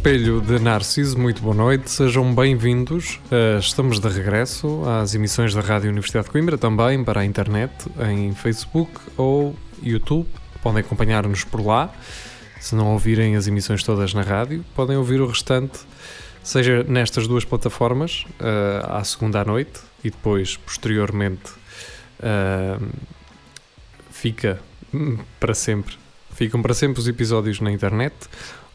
Espelho de Narciso, muito boa noite, sejam bem-vindos. Uh, estamos de regresso às emissões da Rádio Universidade de Coimbra, também para a internet, em Facebook ou YouTube. Podem acompanhar-nos por lá. Se não ouvirem as emissões todas na rádio, podem ouvir o restante, seja nestas duas plataformas, uh, à segunda à noite e depois, posteriormente, uh, fica para sempre. Ficam para sempre os episódios na internet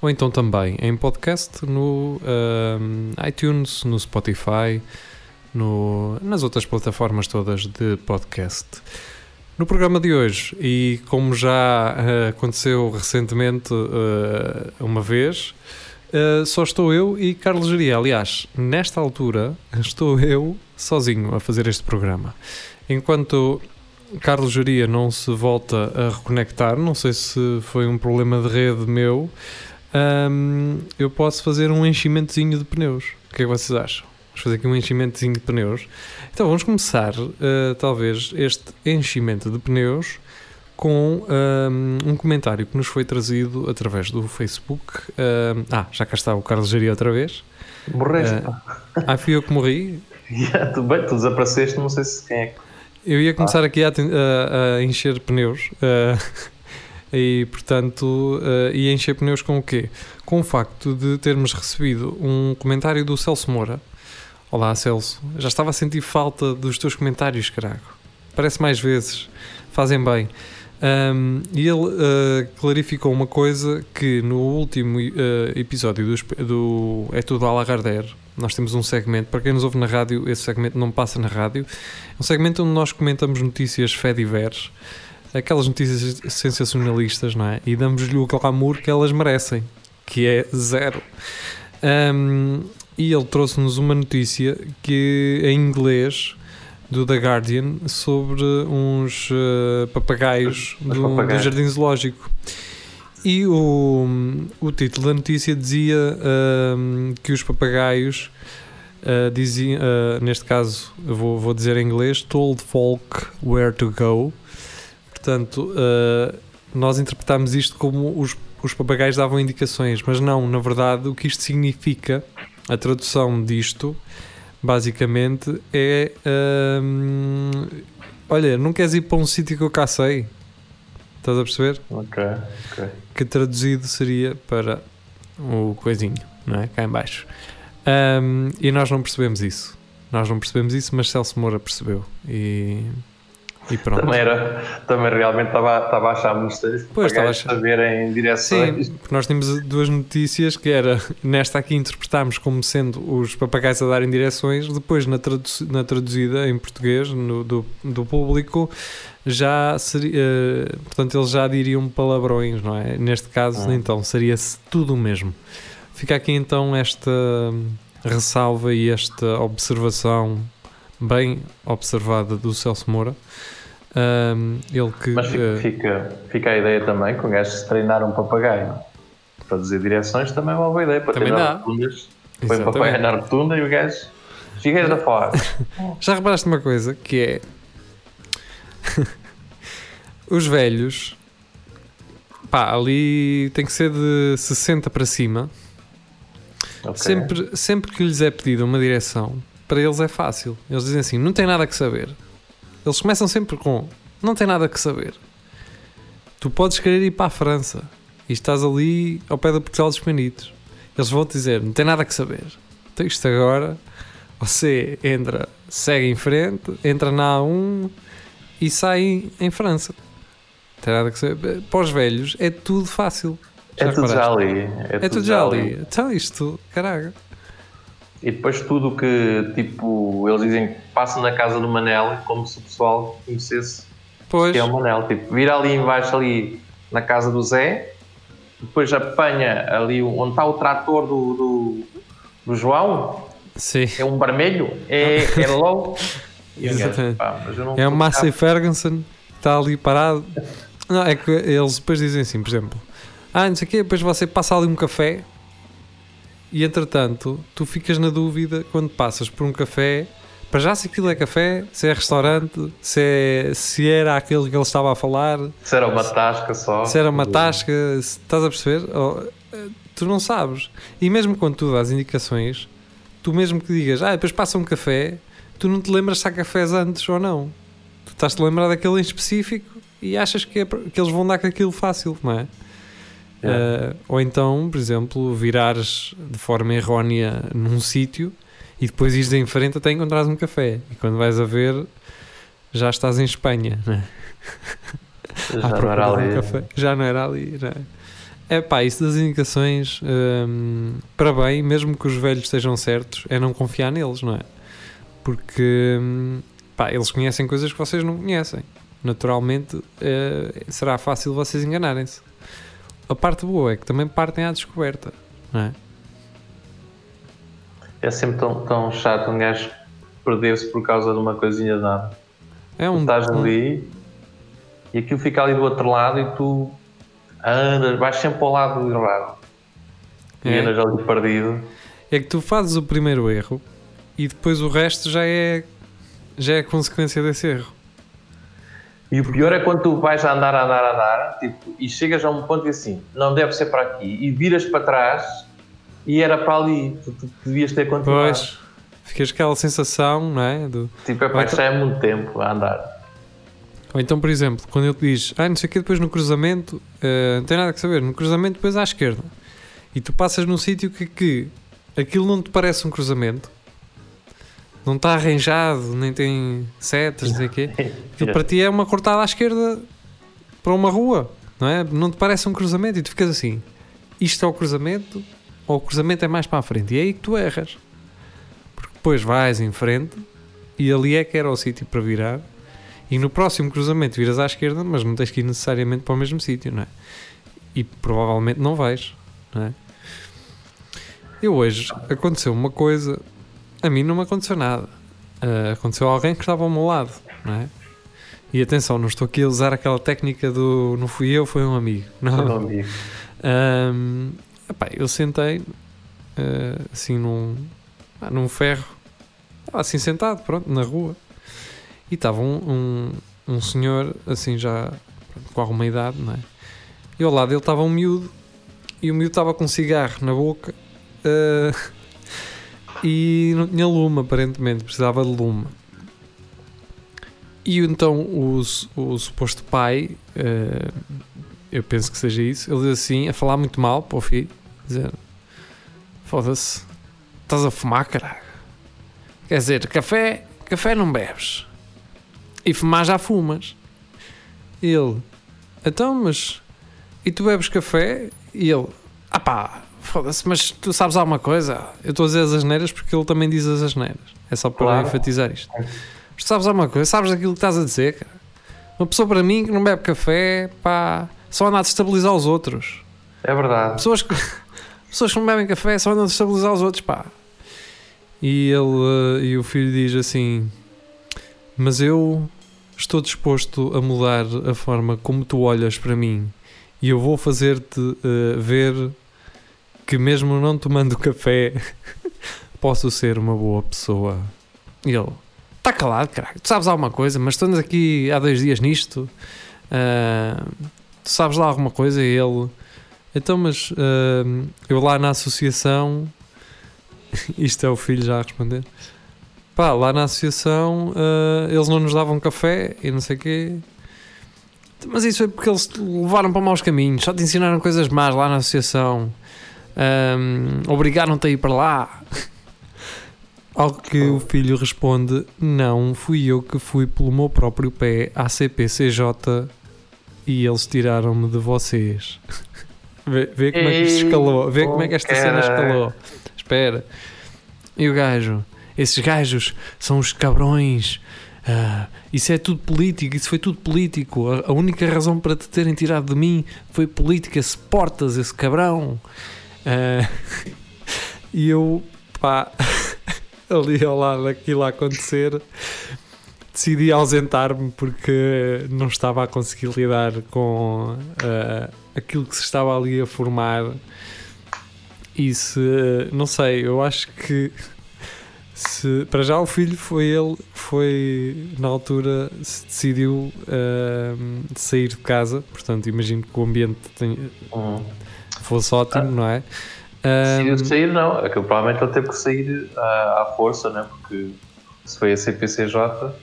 ou então também em podcast no uh, iTunes, no Spotify, no, nas outras plataformas todas de podcast. No programa de hoje, e como já uh, aconteceu recentemente uh, uma vez, só estou eu e Carlos Geria. Aliás, nesta altura estou eu sozinho a fazer este programa. Enquanto Carlos Geria não se volta a reconectar, não sei se foi um problema de rede meu, um, eu posso fazer um enchimentozinho de pneus. O que é que vocês acham? Vamos fazer aqui um enchimentozinho de pneus. Então vamos começar, uh, talvez, este enchimento de pneus com um, um, comentário que nos foi trazido através do Facebook. Um, ah, já cá está o Carlos Jaria outra vez. Morreste, uh, Ah, fui eu que morri? yeah, tu, bem, tu desapareceste, não sei se quem é que... Eu ia começar ah. aqui a, a, a, encher pneus. Uh, e portanto uh, e encher pneus com o quê? Com o facto de termos recebido um comentário do Celso Moura. Olá Celso, já estava a sentir falta dos teus comentários, carago. Parece mais vezes, fazem bem. Um, e ele uh, clarificou uma coisa que no último uh, episódio do, do É Tudo a Lagardère, nós temos um segmento, para quem nos ouve na rádio, esse segmento não passa na rádio, é um segmento onde nós comentamos notícias fé diversas aquelas notícias sensacionalistas, não é? E damos-lhe o glamour que elas merecem, que é zero. Um, e ele trouxe-nos uma notícia que em inglês do The Guardian sobre uns uh, papagaios do, do, Jardim Zoológico. E o, o título da notícia dizia que os papagaios uh, diziam, uh, neste caso, vou, vou dizer em inglês, told folk where to go Portanto, uh, nós interpretámos isto como os, os papagaios davam indicações, mas não, na verdade, o que isto significa, a tradução disto, basicamente, é. Uh, olha, não queres ir para um sítio que eu cá sei? Estás a perceber? Ok, ok. Que traduzido seria para o coisinho, não é? Cá em baixo. Um, e nós não percebemos isso. Nós não percebemos isso, mas Celso Moura percebeu. E e pronto. Também, era, também realmente estava, estava a achar muito estranho pois, estava a saber em direções. Sim, porque nós tínhamos duas notícias que era, nesta aqui interpretámos como sendo os papagaios a darem direções, depois na, tradu na traduzida em português no, do, do público já seria, uh, portanto eles já diriam palavrões, não é? Neste caso, ah. então, seria tudo o mesmo. Fica aqui então esta ressalva e esta observação bem observada do Celso Moura um, ele que, Mas fica, uh, fica, fica, a ideia também que um gajo se treinar um papagaio para dizer direções também é uma boa ideia para também treinar rotundas. Põe o papagaio na rotunda e o gajo fica da fora. Já reparaste uma coisa que é os velhos pá, ali tem que ser de 60 para cima. Okay. Sempre, sempre que lhes é pedida uma direção, para eles é fácil. Eles dizem assim: não tem nada que saber. Eles começam sempre com: não tem nada que saber. Tu podes querer ir para a França e estás ali ao pé da Portugal dos Penitos. Eles vão te dizer: não tem nada que saber. Então, isto agora, você entra, segue em frente, entra na A1 e sai em França. Não tem nada que saber. Para os velhos é tudo fácil. Já é tudo já ali. É, é tudo, tudo já ali. ali. Então, isto, caraca. E depois tudo que, tipo, eles dizem que passa na casa do Manel, como se o pessoal conhecesse pois. que é o Manel. Tipo, vira ali embaixo, ali na casa do Zé, depois apanha ali onde está o trator do, do, do João, Sim. é um vermelho, é, é logo. Exatamente. Pá, é o Massey Ferguson, está ali parado. Não, é que eles depois dizem assim, por exemplo, ah, não sei o quê, depois você passa ali um café e entretanto tu ficas na dúvida quando passas por um café para já se aquilo é café, se é restaurante, se, é, se era aquele que ele estava a falar. Se era uma tasca só. Se era uma tasca, estás a perceber? Oh, tu não sabes. E mesmo quando tu dás indicações, tu mesmo que digas, ah, depois passa um café, tu não te lembras se há cafés antes ou não. Tu estás-te a lembrar daquele em específico e achas que, é, que eles vão dar com aquilo fácil, não é? Uh, ou então, por exemplo, virares de forma errónea num sítio e depois ires em frente até encontrares um café. E quando vais a ver, já estás em Espanha, né? Já não era ali. Um café. Já não era ali, né? É pá, isso das indicações, hum, para bem, mesmo que os velhos estejam certos, é não confiar neles, não é? Porque hum, pá, eles conhecem coisas que vocês não conhecem. Naturalmente, é, será fácil vocês enganarem-se. A parte boa é que também partem à descoberta, não é? é sempre tão, tão chato um gajo perder-se por causa de uma coisinha de nada. É um, tu estás ali e aquilo fica ali do outro lado e tu andas, vais sempre ao lado errado. É. E andas ali perdido. É que tu fazes o primeiro erro e depois o resto já é já é consequência desse erro. E o pior é quando tu vais a andar, a andar, a andar, tipo, e chegas a um ponto e assim, não deve ser para aqui, e viras para trás e era para ali, tu, tu devias ter continuado. Pois, ficas aquela sensação, não é? Do... Tipo, é para então... já é muito tempo a andar. Ou então, por exemplo, quando ele te diz, ah, não sei o que, depois no cruzamento, uh, não tem nada que saber, no cruzamento depois à esquerda. E tu passas num sítio que, que aquilo não te parece um cruzamento, não está arranjado, nem tem setas, não sei o quê. Aquilo para ti é uma cortada à esquerda para uma rua, não é? Não te parece um cruzamento e tu ficas assim, isto é o cruzamento, ou o cruzamento é mais para a frente. E é aí que tu erras. Porque depois vais em frente e ali é que era o sítio para virar. E no próximo cruzamento viras à esquerda, mas não tens que ir necessariamente para o mesmo sítio, não é? E provavelmente não vais, não é? Eu hoje aconteceu uma coisa, a mim não me aconteceu nada. Uh, aconteceu a alguém que estava ao meu lado, não é? E atenção, não estou aqui a usar aquela técnica do não fui eu, foi um amigo. Não. Foi um amigo. Um, Epá, eu sentei uh, assim num, ah, num ferro, assim sentado, pronto, na rua, e estava um, um, um, senhor assim já com alguma idade, não é? E ao lado dele estava um miúdo, e o miúdo estava com um cigarro na boca uh, e não tinha lume, aparentemente, precisava de lume. E então o, o suposto pai uh, eu penso que seja isso. Ele diz assim, a falar muito mal para o filho, dizer: Foda-se, estás a fumar, caralho. Quer dizer, café, café não bebes. E fumar já fumas. Ele: Então, mas. E tu bebes café? E ele: Ah pá, foda-se, mas tu sabes alguma coisa? Eu estou a dizer as asneiras porque ele também diz as asneiras. É só para claro. enfatizar isto. Mas tu sabes alguma coisa? Sabes aquilo que estás a dizer, cara? Uma pessoa para mim que não bebe café, pá só anda a destabilizar os outros. É verdade. Pessoas que, pessoas que não bebem café só andam a destabilizar os outros, pá. E ele uh, e o filho diz assim: Mas eu estou disposto a mudar a forma como tu olhas para mim e eu vou fazer-te uh, ver que, mesmo não tomando café, posso ser uma boa pessoa. E ele: Está calado, caralho, tu sabes alguma coisa, mas estamos aqui há dois dias nisto. Uh, tu sabes lá alguma coisa? E ele, então, mas uh, eu lá na associação, isto é o filho já a responder, pá, lá na associação uh, eles não nos davam café e não sei o quê. Mas isso é porque eles te levaram para maus caminhos, só te ensinaram coisas más lá na associação, um, obrigaram-te a ir para lá. Ao que o filho responde: Não, fui eu que fui pelo meu próprio pé à CPCJ e eles tiraram-me de vocês. vê, vê, como é que isto escalou. Vê como é que esta cena escalou. Espera. E o gajo? Esses gajos são os cabrões. Uh, isso é tudo político, isso foi tudo político. A, a, única razão para te terem tirado de mim foi política. Se portas, esse cabrão. Uh, e eu, pá, ali ao lado daquilo a acontecer, decidi ausentar-me porque não estava a conseguir lidar com uh, aquilo que se estava ali a formar. E se, não sei, eu acho que se, para já o filho foi ele foi na altura se decidiu uh, sair de casa, portanto imagino que o ambiente tenha, uhum. Fosse ótimo, ah. não é? Um, sair, não, é que provavelmente ele teve que sair à, à força, né? porque se foi a CPCJ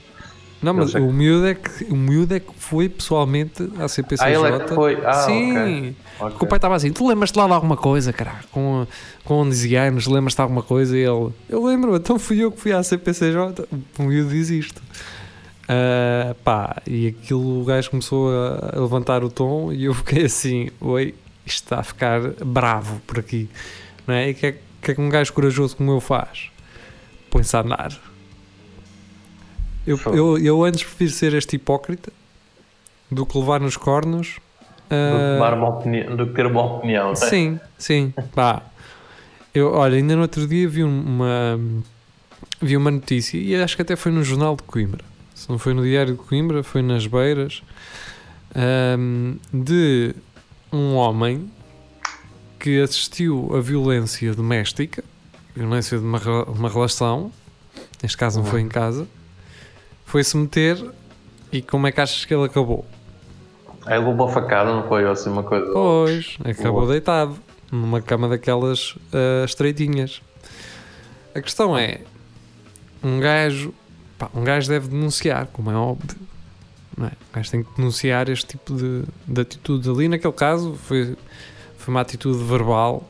não, mas o miúdo, é que, o miúdo é que foi pessoalmente à CPCJ. Ah, ele é que foi? Ah, Sim. Okay. Porque o pai estava assim, tu lembras-te lá de alguma coisa, caralho? Com, com 11 anos, lembras-te de alguma coisa? E ele, eu lembro, então fui eu que fui à CPCJ. O miúdo diz isto. Uh, pá, e aquilo o gajo começou a, levantar o tom e eu fiquei assim, oi, isto está a ficar bravo por aqui. Não é? E o que, é, que é que um gajo corajoso como eu faz? Põe-se a andar eu, eu, eu antes prefiro ser este hipócrita do que levar nos cornos. Do, que, uma opinião, do que ter uma opinião, é? Sim, sim. Pá. Eu, olha, ainda no outro dia vi uma, vi uma notícia e acho que até foi no Jornal de Coimbra. Se não foi no Diário de Coimbra, foi nas Beiras. Um, de um homem que assistiu a violência doméstica, violência de uma, uma relação, neste caso não foi em casa, foi-se meter e como é que achas que ele acabou? Aí levou facada, não foi assim uma coisa? Pois, acabou Boa. deitado numa cama daquelas uh, estreitinhas. A questão é, um gajo, pá, um gajo deve denunciar, como é óbvio. Não é? Um gajo tem que denunciar este tipo de, de atitudes ali. Naquele caso foi, foi uma atitude verbal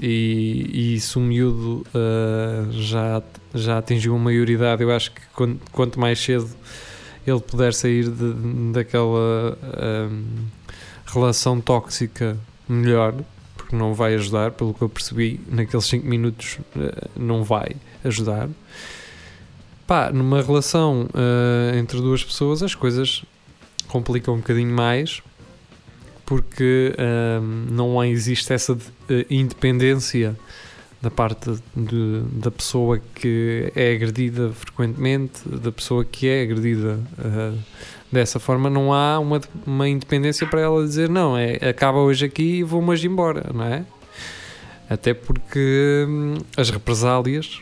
e, e se o miúdo uh, já, já atingiu uma maioridade, eu acho que quanto, quanto mais cedo ele puder sair de, daquela um, relação tóxica, melhor, porque não vai ajudar, pelo que eu percebi, naqueles 5 minutos uh, não vai ajudar. Pá, numa relação uh, entre duas pessoas as coisas complicam um bocadinho mais porque um, não existe essa de, uh, independência da parte de, da pessoa que é agredida frequentemente, da pessoa que é agredida uh, dessa forma, não há uma, uma independência para ela dizer não, é, acaba hoje aqui e vou-me embora, não é? Até porque hum, as represálias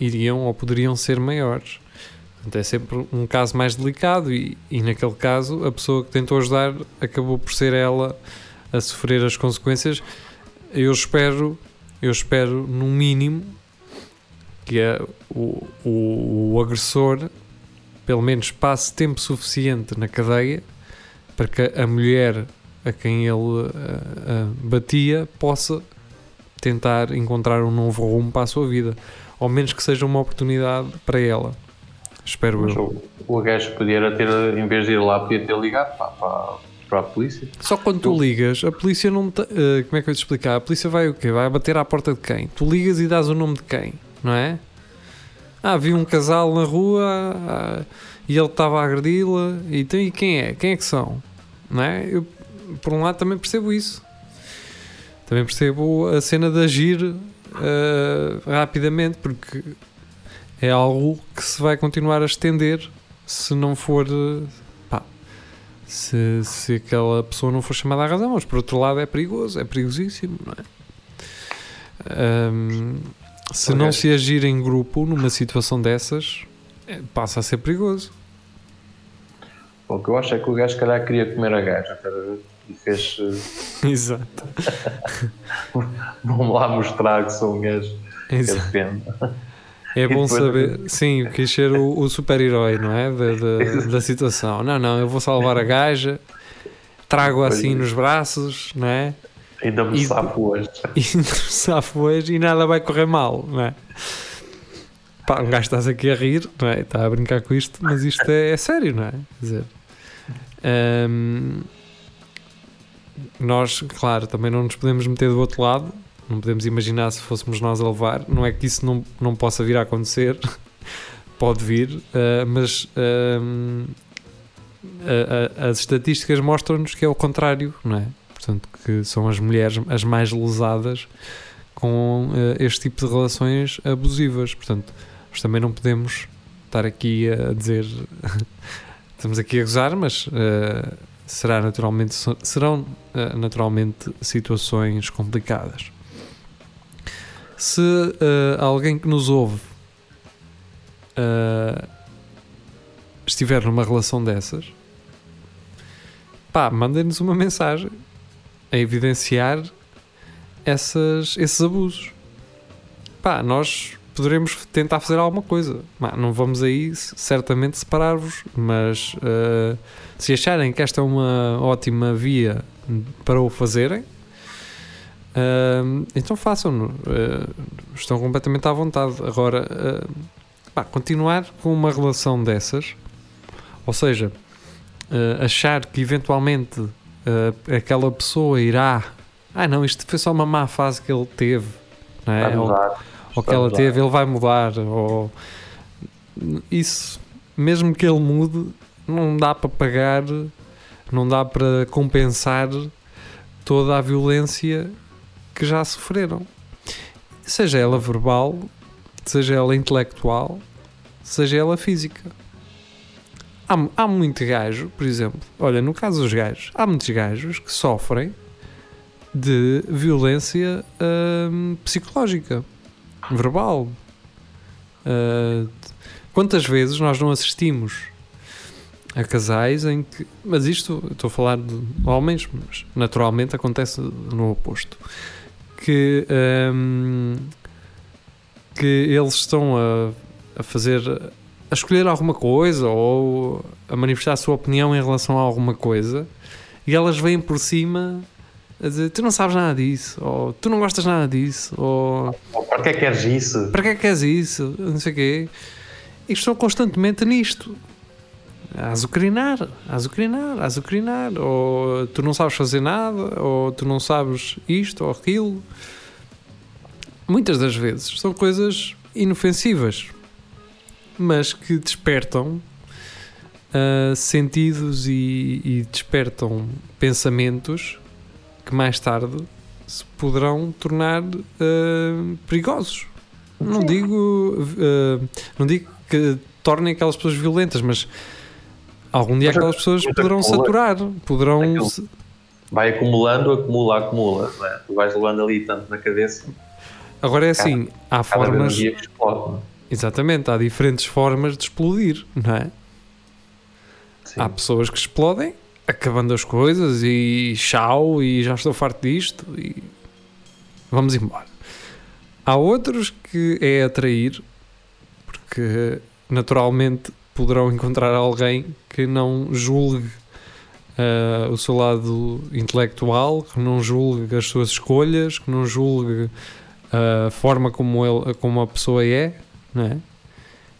iriam ou poderiam ser maiores. Portanto, é sempre um caso mais delicado e, e naquele caso a pessoa que tentou ajudar acabou por ser ela a sofrer as consequências. Eu espero, eu espero no mínimo que é o, o, o agressor pelo menos passe tempo suficiente na cadeia para que a mulher a quem ele uh, uh, batia possa tentar encontrar um novo rumo para a sua vida, ao menos que seja uma oportunidade para ela. Espero Mas eu. O, o gajo podia ter, em vez de ir lá, podia ter ligado para, para, para a polícia. Só quando tu ligas, a polícia não. Te, uh, como é que eu te explicar? A polícia vai o quê? Vai bater à porta de quem? Tu ligas e dás o nome de quem? Não é? Ah, vi um casal na rua ah, e ele estava a agredi-la. E, então, e quem é? Quem é que são? Não é? Eu, por um lado, também percebo isso. Também percebo a cena de agir uh, rapidamente, porque é algo que se vai continuar a estender se não for. Pá, se, se aquela pessoa não for chamada à razão. Mas por outro lado é perigoso, é perigosíssimo, não é? Um, se okay. não se agir em grupo numa situação dessas, é, passa a ser perigoso. o que eu acho é que o gajo, calhar, queria comer a gaja e fez. Exato. Vamos lá mostrar que sou um gajo. Exato. É bom saber, sim, quis ser o, o super-herói, não é? Da, da, da, situação. Não, não, eu vou salvar a gaja, trago assim nos braços, não é? Ainda me safo hoje. Ainda me safo hoje e nada vai correr mal, não é? Pá, um gajo estás aqui a rir, não é? Está a brincar com isto, mas isto é, é sério, não é? Quer dizer, hum, nós, claro, também não nos podemos meter do outro lado, não podemos imaginar se fôssemos nós a levar. Não é que isso não, não possa vir a acontecer, pode vir, uh, mas uh, as estatísticas mostram-nos que é o contrário, não é? Portanto, que são as mulheres as mais lesadas com uh, este tipo de relações abusivas. Portanto, nós também não podemos estar aqui a dizer. Estamos aqui a gozar, mas uh, será naturalmente, serão uh, naturalmente situações complicadas. Se uh, alguém que nos ouve estiver numa relação dessas, pá, mandem-nos uma mensagem a evidenciar essas, esses abusos. Pá, nós poderemos tentar fazer alguma coisa. Não vamos aí certamente separar-vos, mas uh, se acharem que esta é uma ótima via para o fazerem, uh, então façam-no. Uh, estão completamente à vontade. Agora, pá, continuar com uma relação dessas, ou seja, achar que eventualmente aquela pessoa irá. Ah, não, isto foi só uma má fase que ele teve. Não é? Ou, ou que ela teve, ele vai mudar. Ou... Isso, mesmo que ele mude, não dá para pagar, não dá para compensar toda a violência que já sofreram. Seja ela verbal, seja ela intelectual, seja ela física. Há, há muito gajo, por exemplo, olha, no caso dos gajos, há muitos gajos que sofrem de violência hum, psicológica verbal. Uh, quantas vezes nós não assistimos a casais em que. Mas isto, estou a falar de homens, mas naturalmente acontece no oposto. Que, um, que eles estão a, a fazer. a escolher alguma coisa ou a manifestar a sua opinião em relação a alguma coisa e elas vêm por cima a dizer tu não sabes nada disso, ou tu não gostas nada disso, ou. ou para que é que queres isso? Para que é que queres isso? Não sei o quê. E estão constantemente nisto. A azucrinar, a azucrinar, a azucrinar. Ou tu não sabes fazer nada, ou tu não sabes isto ou aquilo. Muitas das vezes são coisas inofensivas, mas que despertam uh, sentidos e, e despertam pensamentos que mais tarde se poderão tornar uh, perigosos. Não digo, uh, não digo que tornem aquelas pessoas violentas, mas algum dia mas aquelas pessoas poderão acumula, saturar, poderão. Vai acumulando, acumula, acumula. É? Tu vais levando ali tanto na cabeça. Agora é assim, há formas. Explode, é? Exatamente, há diferentes formas de explodir, não é? Sim. Há pessoas que explodem acabando as coisas e tchau e já estou farto disto e vamos embora. Há outros que é atrair porque naturalmente poderão encontrar alguém que não julgue uh, o seu lado intelectual, que não julgue as suas escolhas, que não julgue a forma como, ele, como a pessoa é, não é?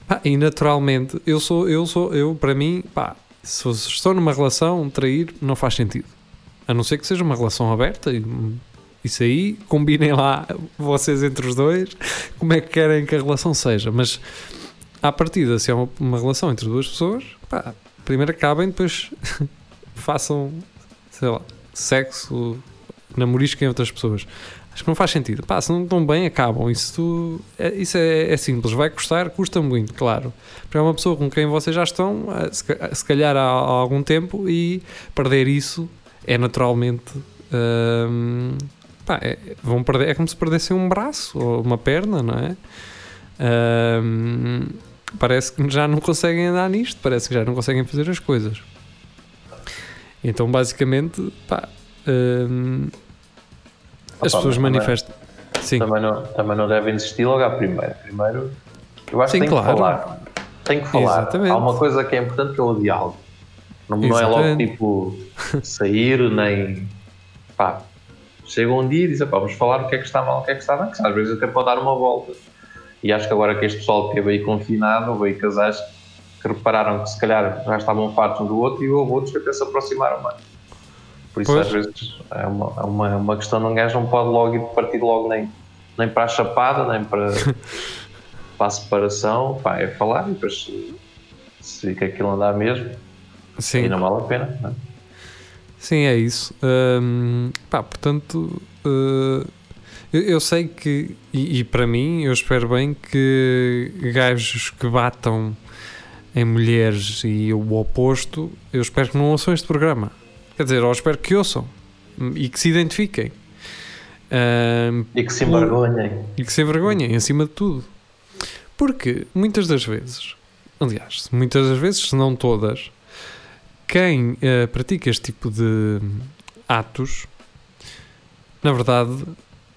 Pá, e naturalmente, eu sou, eu sou, eu para mim, pá, se estou numa relação, trair não faz sentido. A não ser que seja uma relação aberta e isso aí, combinem lá vocês entre os dois como é que querem que a relação seja. Mas à partida, se é uma, uma relação entre duas pessoas, pá, primeiro acabem, depois façam, sei lá, sexo, namorisquem outras pessoas. Acho que não faz sentido. Pá, se não estão bem, acabam. Isso, é, isso é, é, simples. Vai custar, custa muito, claro. Para uma pessoa com quem vocês já estão, eh, se, se calhar há, há, algum tempo, e perder isso é naturalmente. Hum, pá, é, vão perder, é como se perdessem um braço ou uma perna, não é? Hum, parece que já não conseguem andar nisto, parece que já não conseguem fazer as coisas. Então, basicamente, pá. Hum, as Opa, pessoas manifestam. Sim. Também não, também não devem desistir logo à primeira. Primeiro, eu acho Sim, que tem claro. que falar. Tem que falar. Exatamente. Há uma coisa que é importante que é o diálogo. Não, não é logo tipo sair, nem pá. Chega um dia e diz, vamos falar o que é que está mal, o que é que está bem, que às vezes até pode dar uma volta. E acho que agora que este pessoal esteve aí confinado, houve aí casais que repararam que se calhar já estavam fartos um do outro e houve outros que até se aproximaram mais. Por isso, pois. às vezes, é uma, é uma, é uma questão de um gajo não pode logo ir partir logo nem, nem para a chapada, nem para, para a separação. Pá, é falar e depois se, que aquilo andar mesmo, Sim. aí não vale a pena. Não? É? Sim, é isso. Um, pá, portanto, uh, Eu, eu sei que, e, e, para mim, eu espero bem que gajos que batam em mulheres e o oposto, eu espero que não ouçam este programa. Quer dizer, eu espero que ouçam e que se identifiquem. Um, e que se envergonhem. E que se envergonhem, acima de tudo. Porque muitas das vezes, aliás, muitas das vezes, se não todas, quem uh, pratica este tipo de atos, na verdade,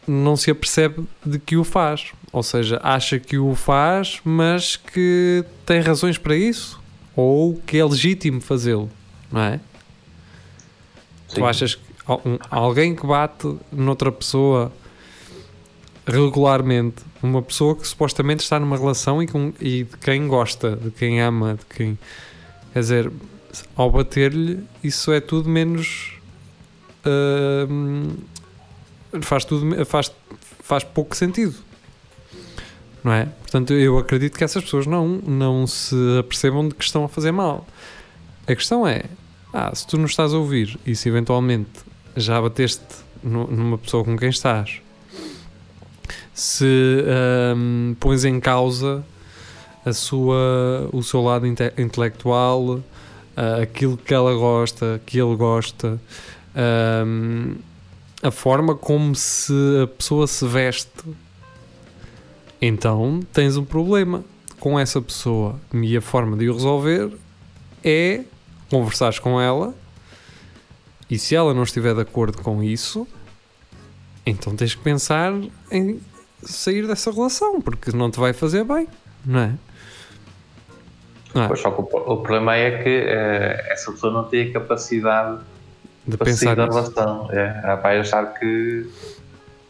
não se apercebe de que o faz. Ou seja, acha que o faz, mas que tem razões para isso. Ou que é legítimo fazê-lo, não é? Sim. Tu achas que alguém que bate noutra pessoa regularmente, uma pessoa que supostamente está numa relação e, com, e de quem gosta, de quem ama, de quem. Quer dizer, ao bater-lhe, isso é tudo menos. Uh, faz tudo. Faz, faz pouco sentido. Não é? Portanto, eu acredito que essas pessoas não, não se apercebam de que estão a fazer mal. A questão é: ah, se tu não estás a ouvir e se eventualmente já bateste numa pessoa com quem estás, se um, pões em causa a sua, o seu lado inte intelectual, uh, aquilo que ela gosta, que ele gosta, um, a forma como se a pessoa se veste, então tens um problema com essa pessoa. E a forma de o resolver é conversares com ela e se ela não estiver de acordo com isso, então tens que pensar em sair dessa relação, porque não te vai fazer bem, não é? Não é? Pois, só que o, o, problema é que uh, essa pessoa não tem a capacidade de para sair da relação. É, ela vai achar que,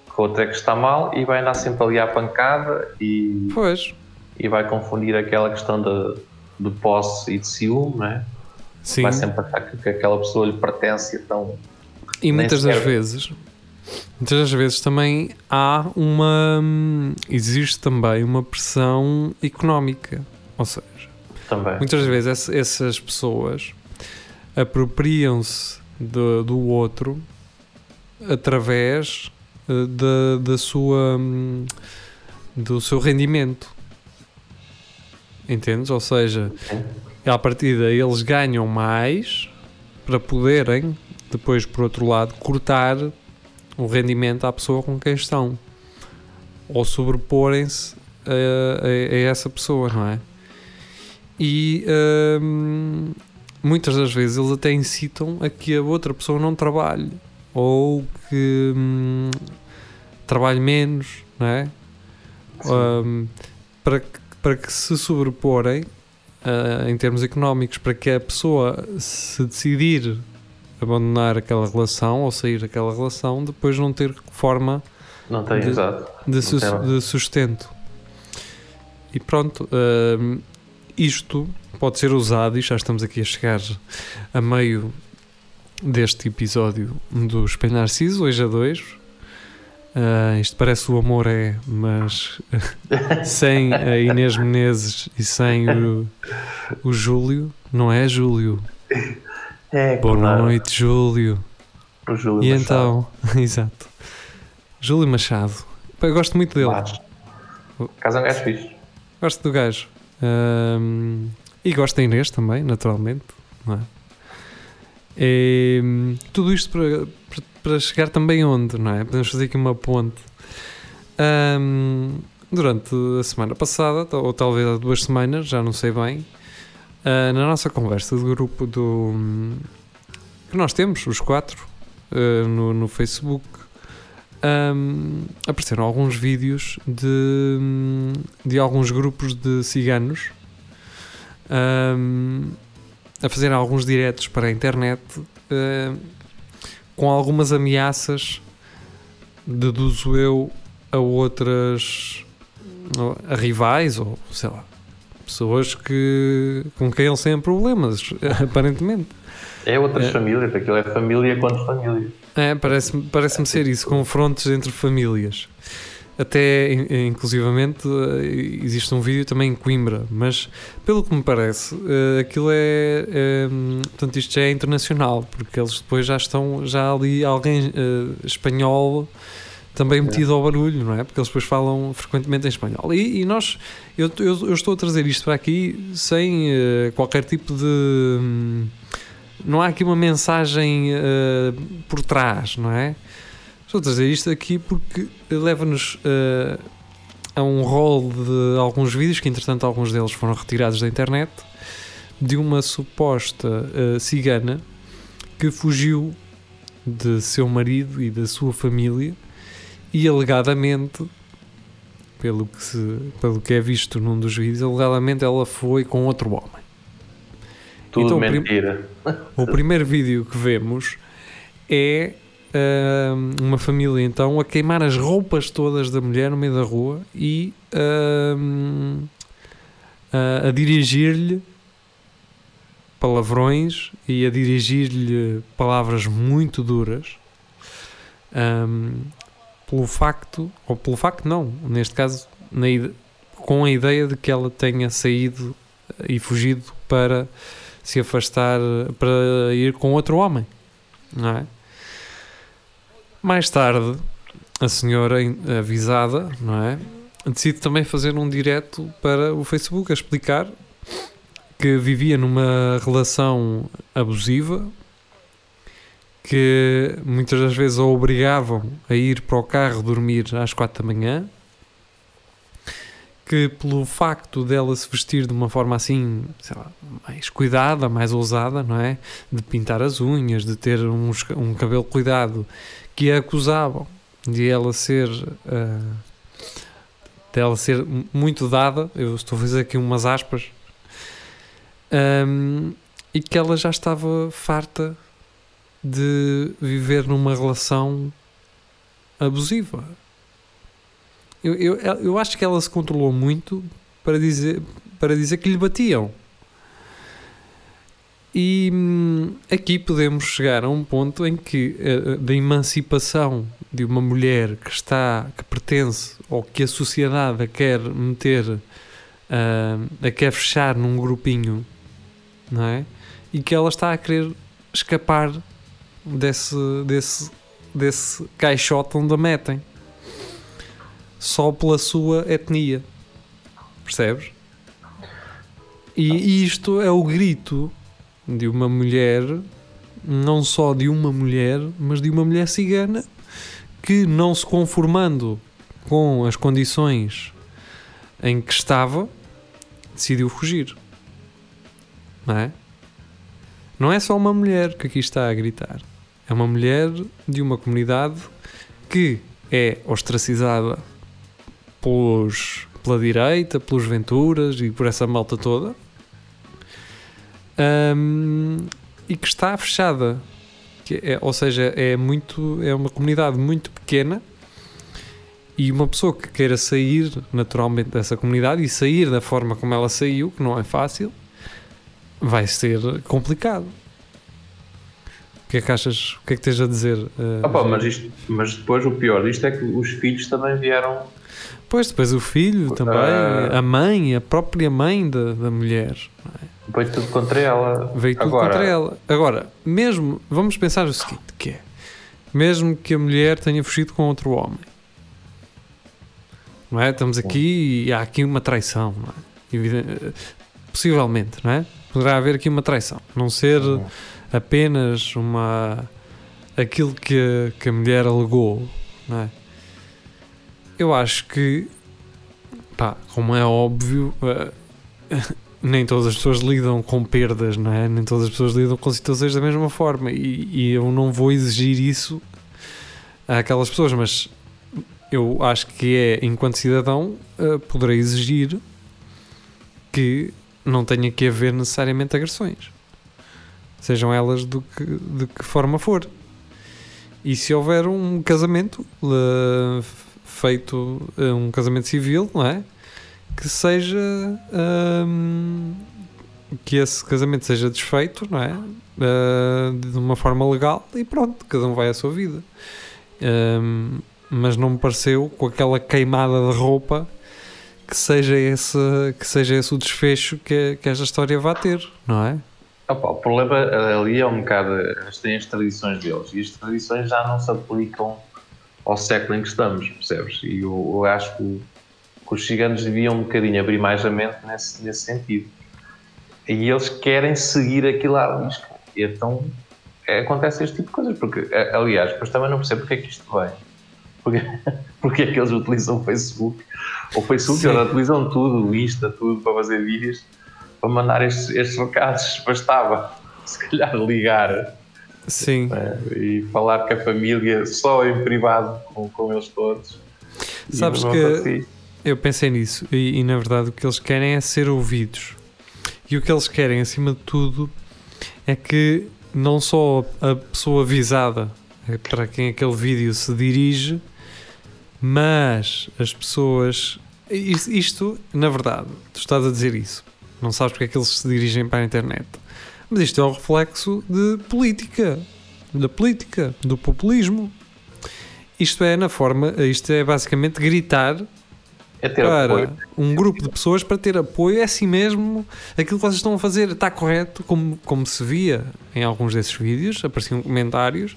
que o outro é que está mal e vai andar sempre ali à pancada e, pois. e vai confundir aquela questão de, de posse e de ciúme, não é? Sim. vai sempre achar que, que aquela pessoa lhe pertence, então. E muitas das vezes, muitas das vezes também há uma. Existe também uma pressão económica. Ou seja, também. muitas vezes essas pessoas apropriam-se do, do outro através eh, da, da sua. do seu rendimento. Entendes? Ou seja, à partida eles ganham mais para poderem, depois por outro lado, cortar o rendimento à pessoa com quem estão ou sobreporem-se a, a, a, essa pessoa, não é? E hum, muitas das vezes eles até incitam a que a outra pessoa não trabalhe ou que hum, trabalhe menos, não é? Um, para, que, para que se sobreporem uh, em termos económicos, para que a pessoa se decidir abandonar aquela relação ou sair daquela relação, depois não ter forma não tem, de, de, su de, sustento. E pronto, uh, isto pode ser usado, e já estamos aqui a chegar a meio deste episódio do Espelho Narciso, hoje a dois, Uh, isto parece o amor é, mas sem a Inês Menezes e sem o, o Júlio, não é Júlio? É, Boa claro. noite, Júlio. O Júlio e Machado. então, exato. Júlio Machado. Eu gosto muito dele. Casa é um gajo fixe. Gosto do gajo. Um, e gosto da Inês também, naturalmente. Não é? E, tudo isto para, para chegar também onde, não é? Podemos fazer aqui uma ponte. Um, durante a semana passada, ou talvez há duas semanas, já não sei bem, uh, na nossa conversa do grupo do que nós temos, os quatro, uh, no, no Facebook, um, apareceram alguns vídeos de, de alguns grupos de ciganos um, a fazer alguns diretos para a internet. Uh, com algumas ameaças, deduzo eu, a outras a rivais ou sei lá, pessoas que, com quem eles têm problemas, aparentemente. É outras é. famílias, aquilo é família contra família. É, parece-me parece ser isso, confrontos entre famílias. Até, inclusivamente, eh, existe um vídeo também em Coimbra, mas pelo que me parece, eh, aquilo é, é portanto, isto já é internacional, porque eles depois já estão, já ali alguém espanhol também metido ao barulho, não é? Porque eles depois falam frequentemente em espanhol. E, e nós, eu, eu, eu, estou a trazer isto para aqui sem uh, qualquer tipo de. Hum, não há aqui uma mensagem uh, por trás, não é? Estou a trazer isto aqui porque leva-nos uh, a um rol de alguns vídeos, que entretanto alguns deles foram retirados da internet, de uma suposta uh, cigana que fugiu de seu marido e da sua família e alegadamente pelo que, se, pelo que é visto num dos vídeos, alegadamente ela foi com outro homem. Tudo então, mentira. O, o primeiro vídeo que vemos é uh, uma família então a queimar as roupas todas da mulher no meio da rua e uh, a dirigir-lhe palavrões e a dirigir-lhe palavras muito duras um, pelo facto, ou pelo facto não, neste caso na, com a ideia de que ela tenha saído e fugido para se afastar, para ir com outro homem, não é? Mais tarde, a senhora avisada, não é? Decide também fazer um direto para o Facebook a explicar que vivia numa relação abusiva, que muitas das vezes a obrigavam a ir para o carro dormir às quatro da manhã, que pelo facto dela se vestir de uma forma assim, lá, mais cuidada, mais ousada, não é? De pintar as unhas, de ter uns, um cabelo cuidado, que a acusavam de ela ser uh, de ela ser muito dada, eu estou a fazer aqui umas aspas, um, e que ela já estava farta de viver numa relação abusiva. Eu, eu, eu acho que ela se controlou muito para dizer, para dizer que lhe batiam. E hum, aqui podemos chegar a um ponto em que uh, da emancipação de uma mulher que está, que pertence ou que a sociedade a quer meter, uh, a quer fechar num grupinho não é? E que ela está a querer escapar desse, desse, desse caixote onde a metem só pela sua etnia, percebes? E, e isto é o grito de uma mulher, não só de uma mulher, mas de uma mulher cigana que, não se conformando com as condições em que estava, decidiu fugir não é? Não é só uma mulher que aqui está a gritar. É uma mulher de uma comunidade que é ostracizada pelos, pela direita, pelos Venturas e por essa malta toda. Um, e que está fechada. Que é, ou seja, é, muito, é uma comunidade muito pequena e uma pessoa que queira sair naturalmente dessa comunidade e sair da forma como ela saiu, que não é fácil, vai ser complicado. O que é que achas? O que é que tens a dizer? Uh, Opa, mas, isto, mas depois o pior disto é que os filhos também vieram. Pois, depois o filho também, uh, a mãe, a própria mãe da, da mulher. É? Veio tudo contra ela. Veio tudo Agora, contra ela. Agora, mesmo, vamos pensar o seguinte, que é, mesmo que a mulher tenha fugido com outro homem, não é? Estamos aqui e há aqui uma traição, é? Possivelmente, não é? poderá haver aqui uma traição. Não ser apenas uma aquilo que, que a mulher alegou, não é? Eu acho que, pá, como é óbvio, uh, nem todas as pessoas lidam com perdas, não é? Nem todas as pessoas lidam com situações da mesma forma e, e eu não vou exigir isso àquelas pessoas, mas eu acho que é, enquanto cidadão, uh, poderei exigir que não tenha que haver necessariamente agressões. Sejam elas do que, de que forma for. E se houver um casamento uh, feito, uh, um casamento civil, não é? Que seja. Um, que esse casamento seja desfeito, não é? Uh, de uma forma legal e pronto, cada um vai à sua vida. Um, mas não me pareceu com aquela queimada de roupa que seja esse, que seja esse o desfecho que, que esta história vai ter, não é? Opa, o problema ali é um bocado. Têm as tradições deles e as tradições já não se aplicam ao século em que estamos, percebes? E eu, eu acho que, que, os ciganos deviam um bocadinho abrir mais a mente nesse, nesse sentido. E eles querem seguir aquilo à risca. E então é, acontece este tipo de coisas. Porque, aliás, depois também não percebo porque é que isto vem. Porque, porque é que eles utilizam o Facebook? O Facebook, Sim. eles utilizam tudo, o Insta, tudo para fazer vídeos, para mandar estes, estes recados. Bastava, se calhar, ligar Sim. É, e falar com a família só em privado com, com eles todos. Sabes que assim. Eu pensei nisso e, e, na verdade o que eles querem é ser ouvidos. E o que eles querem, acima de tudo, é que não só a pessoa avisada é para quem aquele vídeo se dirige, mas as pessoas. Isto, na verdade, tu estás a dizer isso. Não sabes porque é que eles se dirigem para a internet. Mas isto é um reflexo de política, da política, do populismo. Isto é na forma, isto é basicamente gritar é para apoio. um grupo de pessoas para ter apoio, é assim mesmo, aquilo que vocês estão a fazer está correto, como, como se via em alguns desses vídeos, apareciam comentários,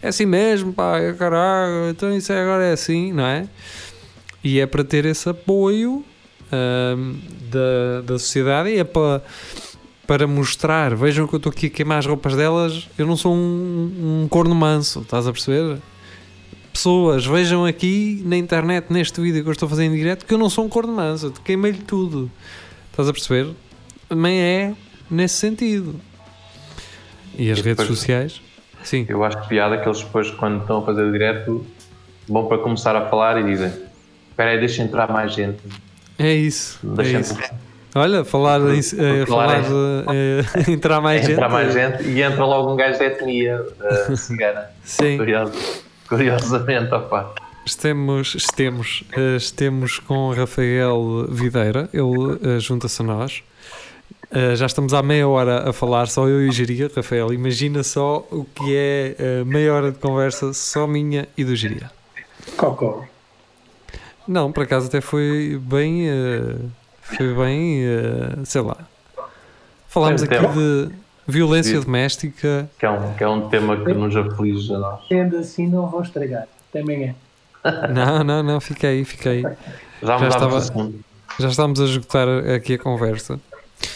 é assim mesmo, pá, é caralho, então isso é, agora é assim, não é? E é para ter esse apoio hum, da, da sociedade e é para para mostrar, vejam que eu estou aqui a queimar as roupas delas, eu não sou um, um corno manso, estás a perceber? Pessoas, vejam aqui na internet, neste vídeo que eu estou fazendo em direto, que eu não sou um corno manso, queimei-lhe tudo. Estás a perceber? Também é nesse sentido. E as e redes sociais? Sim. Eu acho piada que eles depois, quando estão a fazer o direto, vão para começar a falar e dizem: Espera aí, deixa entrar mais gente. É isso. Deixa é isso. Olha, falar, em, uh, falar uh, entrar mais entrar gente. mais gente e entra logo um gajo da etnia uh, cigana. Sim. Curioso, curiosamente, opa. Estemos, estemos, estemos com Rafael Videira, ele junta-se a nós. já estamos há meia hora a falar, só eu e o Giria. Rafael, imagina só o que é meia hora de conversa só minha e do Giria. Cocó. Não, por acaso até foi bem foi bem, uh, sei lá. Falámos aqui tema. de violência Sim. doméstica. Que é, um, que é um tema que nos aflige a nós. Sendo assim, não vou estragar. Também é. Não, não, não, fiquei, fiquei. Já, já, estava, já estamos a esgotar aqui a conversa.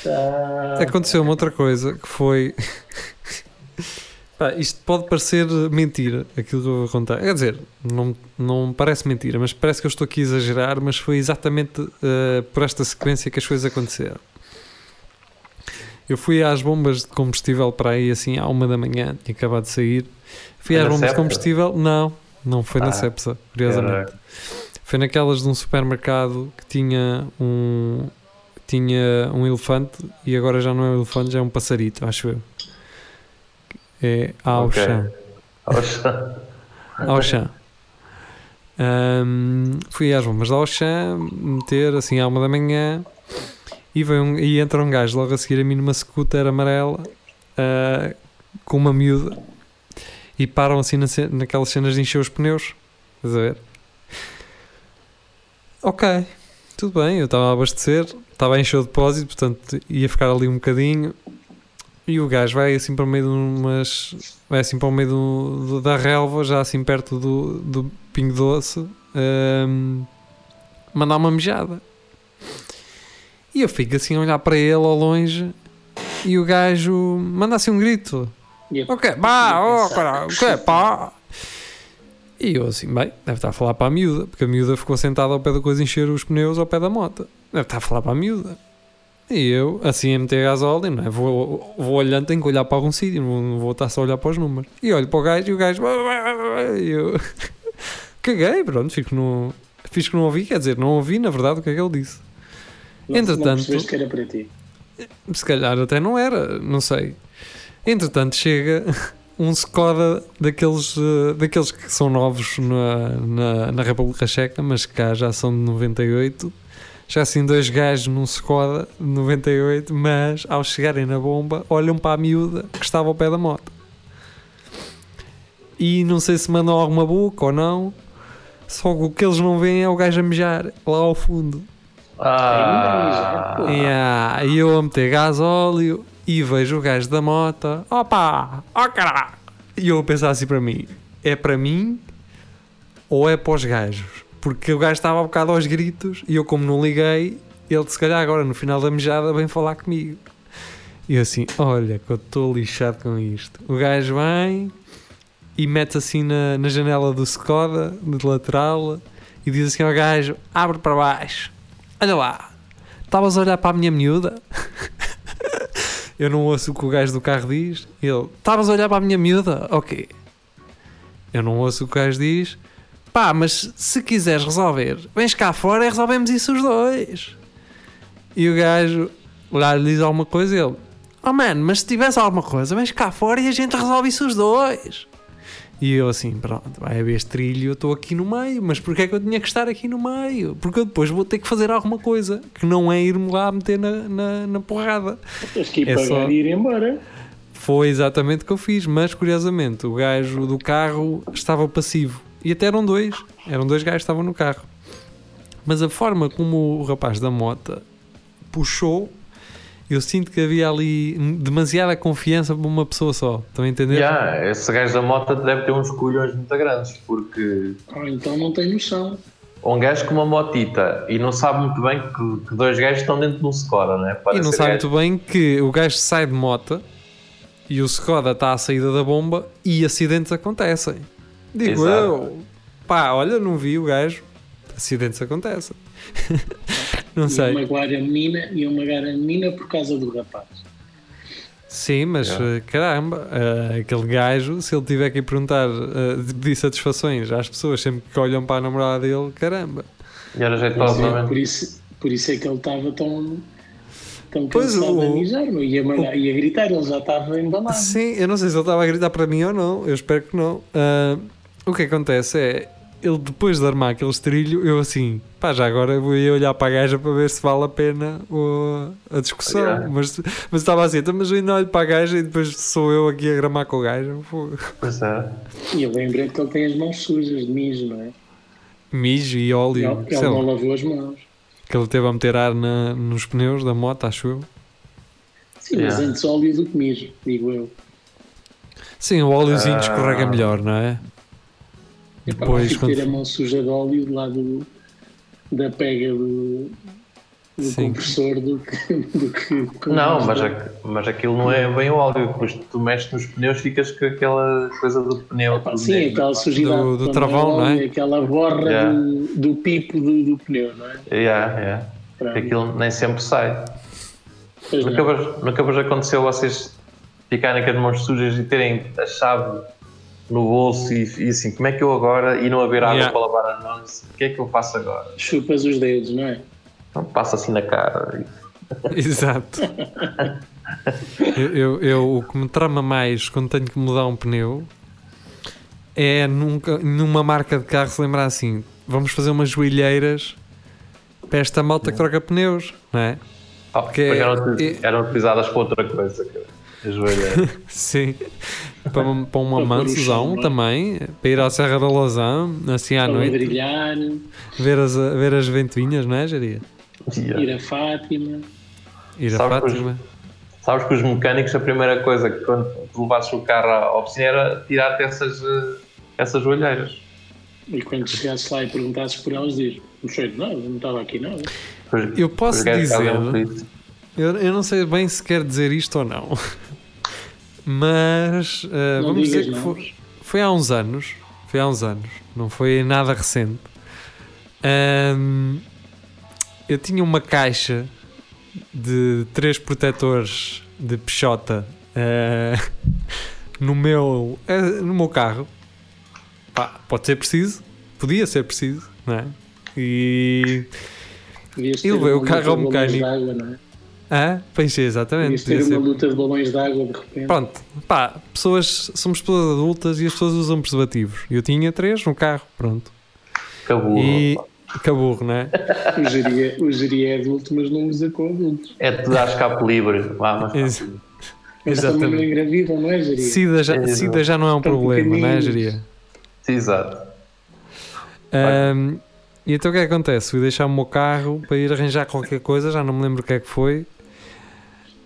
Ah, Aconteceu uma outra coisa que foi. Pá, isto pode parecer mentira, aquilo que eu vou contar. Quer dizer, não, não parece mentira, mas parece que eu estou aqui a exagerar, mas foi exatamente uh, por esta sequência que as coisas aconteceram. Eu fui às bombas de combustível para aí assim à uma da manhã, tinha acabado de sair. Fui às bombas Cepsa? de combustível, não, não foi ah, na Cepsa, curiosamente. Foi naquelas de um supermercado que tinha um tinha um elefante e agora já não é um elefante, já é um passarito, acho eu. É ao okay. chão. Um, fui às bombas ao chão, meter assim à uma da manhã e, vem um, e entra um gajo logo a seguir a mim numa scooter amarela uh, com uma miúda e param assim na, naquelas cenas de encher os pneus. Estás a ver? Ok, tudo bem, eu estava a abastecer, estava a encher o depósito, portanto ia ficar ali um bocadinho e o gajo vai assim para o meio de umas. Vai assim para o meio do, da relva, já assim perto do, do Pingo Doce, um, mandar uma mijada. E eu fico assim a olhar para ele ao longe e o gajo manda assim um grito. Ok, pá, oh, cara, ok, pá. E eu assim, bem, deve estar a falar para a miúda, porque a miúda ficou sentada ao pé da coisa encher os pneus ao pé da moto. Deve estar a falar para a miúda. E eu, assim a meter gasóleo, não é? Vou, vou olhando, tenho que olhar para algum sítio, não vou estar só a olhar para os números. E olho para o gajo e o gajo. E eu. Caguei, pronto, fico no. Fiz que não ouvi, quer dizer, não ouvi na verdade o que é que ele disse. Não, Entretanto. Não que era para ti. Se calhar até não era, não sei. Entretanto, chega um Skoda daqueles, uh, daqueles que são novos na, na, na República Checa, mas que cá já são de 98 já assim dois gajos num Skoda 98, mas ao chegarem na bomba olham para a miúda que estava ao pé da moto. E não sei se mandam alguma boca ou não, só que o que eles não veem é o gajo a mejar lá ao fundo. Ah. Yeah, e eu a meter gás óleo e vejo o gajo da moto, opa, ó oh caralho! E eu a pensar assim para mim: é para mim ou é para os gajos. Porque o gajo estava um bocado aos gritos e eu, como não liguei, ele se calhar agora no final da mejada vem falar comigo. E eu assim, olha que eu estou lixado com isto. O gajo vem e mete assim na, na janela do Skoda, de lateral, e diz assim ao gajo: abre para baixo. Olha lá, estavas a olhar para a minha miúda? eu não ouço o que o gajo do carro diz. Ele: estavas a olhar para a minha miúda? Ok. Eu não ouço o que o gajo diz. Pá, mas se quiseres resolver, vens cá fora e resolvemos isso os dois. E o gajo lá diz alguma coisa ele: Oh mano, mas se tivesse alguma coisa, vens cá fora e a gente resolve isso os dois. E eu assim, pronto, vai haver este trilho, eu estou aqui no meio, mas porquê é que eu tinha que estar aqui no meio? Porque eu depois vou ter que fazer alguma coisa, que não é ir-me lá meter na, na, na porrada. Tens que ir é pagar só... e ir embora. Foi exatamente o que eu fiz, mas curiosamente o gajo do carro estava passivo. E até eram dois, eram dois gajos que estavam no carro. Mas a forma como o rapaz da moto puxou eu sinto que havia ali demasiada confiança para uma pessoa só. Estão a entender? Yeah, esse gajo da moto deve ter uns colhões muito grandes, porque. Ah, então não tem noção. Um gajo com uma motita e não sabe muito bem que, que dois gajos estão dentro de um Skoda, né? e não sabe gajo. muito bem que o gajo sai de moto e o Skoda está à saída da bomba e acidentes acontecem. Digo Exato. eu, pá, olha, não vi o gajo, acidentes acontecem. Não sei. Iam magoar a menina, iam magoar a menina por causa do rapaz. Sim, mas é. caramba, uh, aquele gajo, se ele tiver que perguntar uh, de satisfações às pessoas sempre que olham para a namorada dele, caramba. E era jeitoso, por, é, por, isso, por isso é que ele estava tão, tão cansado o, mijar? Ia, o, ia gritar, ele já estava embalado. Sim, eu não sei se ele estava a gritar para mim ou não, eu espero que não. Uh, o que acontece é, ele depois de armar aquele estrilho, eu assim, pá, já agora vou ir olhar para a gaja para ver se vale a pena o, a discussão. Yeah. Mas, mas estava assim, então, mas eu ainda olho para a gaja e depois sou eu aqui a gramar com o gajo. Pois é. E eu lembrei que ele tem as mãos sujas de mijo, não é? Mijo e óleo. Ele, ele não lavou as mãos. Que ele teve a meter ar na, nos pneus da moto, acho eu. Sim, yeah. mas antes óleo do que mijo, digo eu. Sim, o óleozinho uh... escorrega melhor, não é? Depois, é para ter a mão suja de óleo do, da pega do, do compressor do que. Do que não, mas, a, mas aquilo não é bem o óleo. Depois tu mexes nos pneus, ficas com aquela coisa do pneu. Epá, sim, aquela sujidade do, do travão, não é? Aquela borra yeah. do, do pipo do, do pneu, não é? Yeah, yeah. Aquilo nem sempre sai. Nunca vos, nunca vos aconteceu vocês ficarem com as mãos sujas e terem a chave no bolso e, e, assim, como é que eu agora, e não haver água yeah. para lavar as mãos, o que é que eu faço agora? Chupas os dedos, não é? Então passa assim na cara. Exato. eu, eu, eu, o que me trama mais quando tenho que mudar um pneu é nunca, numa marca de carro se lembrar assim: vamos fazer umas joelheiras para esta malta que troca pneus, não é? Oh, porque eram, é, eram utilizadas para outra coisa. Cara. Sim. Para, para uma mansão também, para ir à Serra da Lousã, assim à noite. Brilhar. Ver as, ver as ventoinhas, não é, Jaria? Yeah. Ir a Fátima. Ir a sabes Fátima. Que os, sabes que os mecânicos, a primeira coisa que quando tu levasses o carro à oficina era tirar-te essas, eh, essas olheiras. E quando chegasses lá e perguntasses por elas, diz: Não sei de nada, não estava aqui nada. Eu posso dizer. Eu, eu não sei bem se quer dizer isto ou não. Mas uh, vamos dizer que foi, foi, há uns anos. Foi há uns anos. Não foi nada recente. Um, eu tinha uma caixa de três protetores de peixota uh, no, meu, uh, no meu carro. Pá, pode ser preciso. Podia ser preciso, não é? E. E levei o carro ao mecânico. Água, não é? Ah, pois exatamente. ter uma luta de balões de água de repente. Pronto, pá, pessoas, somos pessoas adultas e as pessoas usam preservativos. Eu tinha três no carro, pronto. Caburro. E... Caburro, não é? o, geria, o geria é adulto, mas não usa com adultos. É de dar escape livre. Vá, mas mas também não engravidam, não é, Geria? Sida já, é, Sida já não é um problema, não é, Geria? Exato. Um, e então o que é que acontece? Fui deixar o meu carro para ir arranjar qualquer coisa, já não me lembro o que é que foi.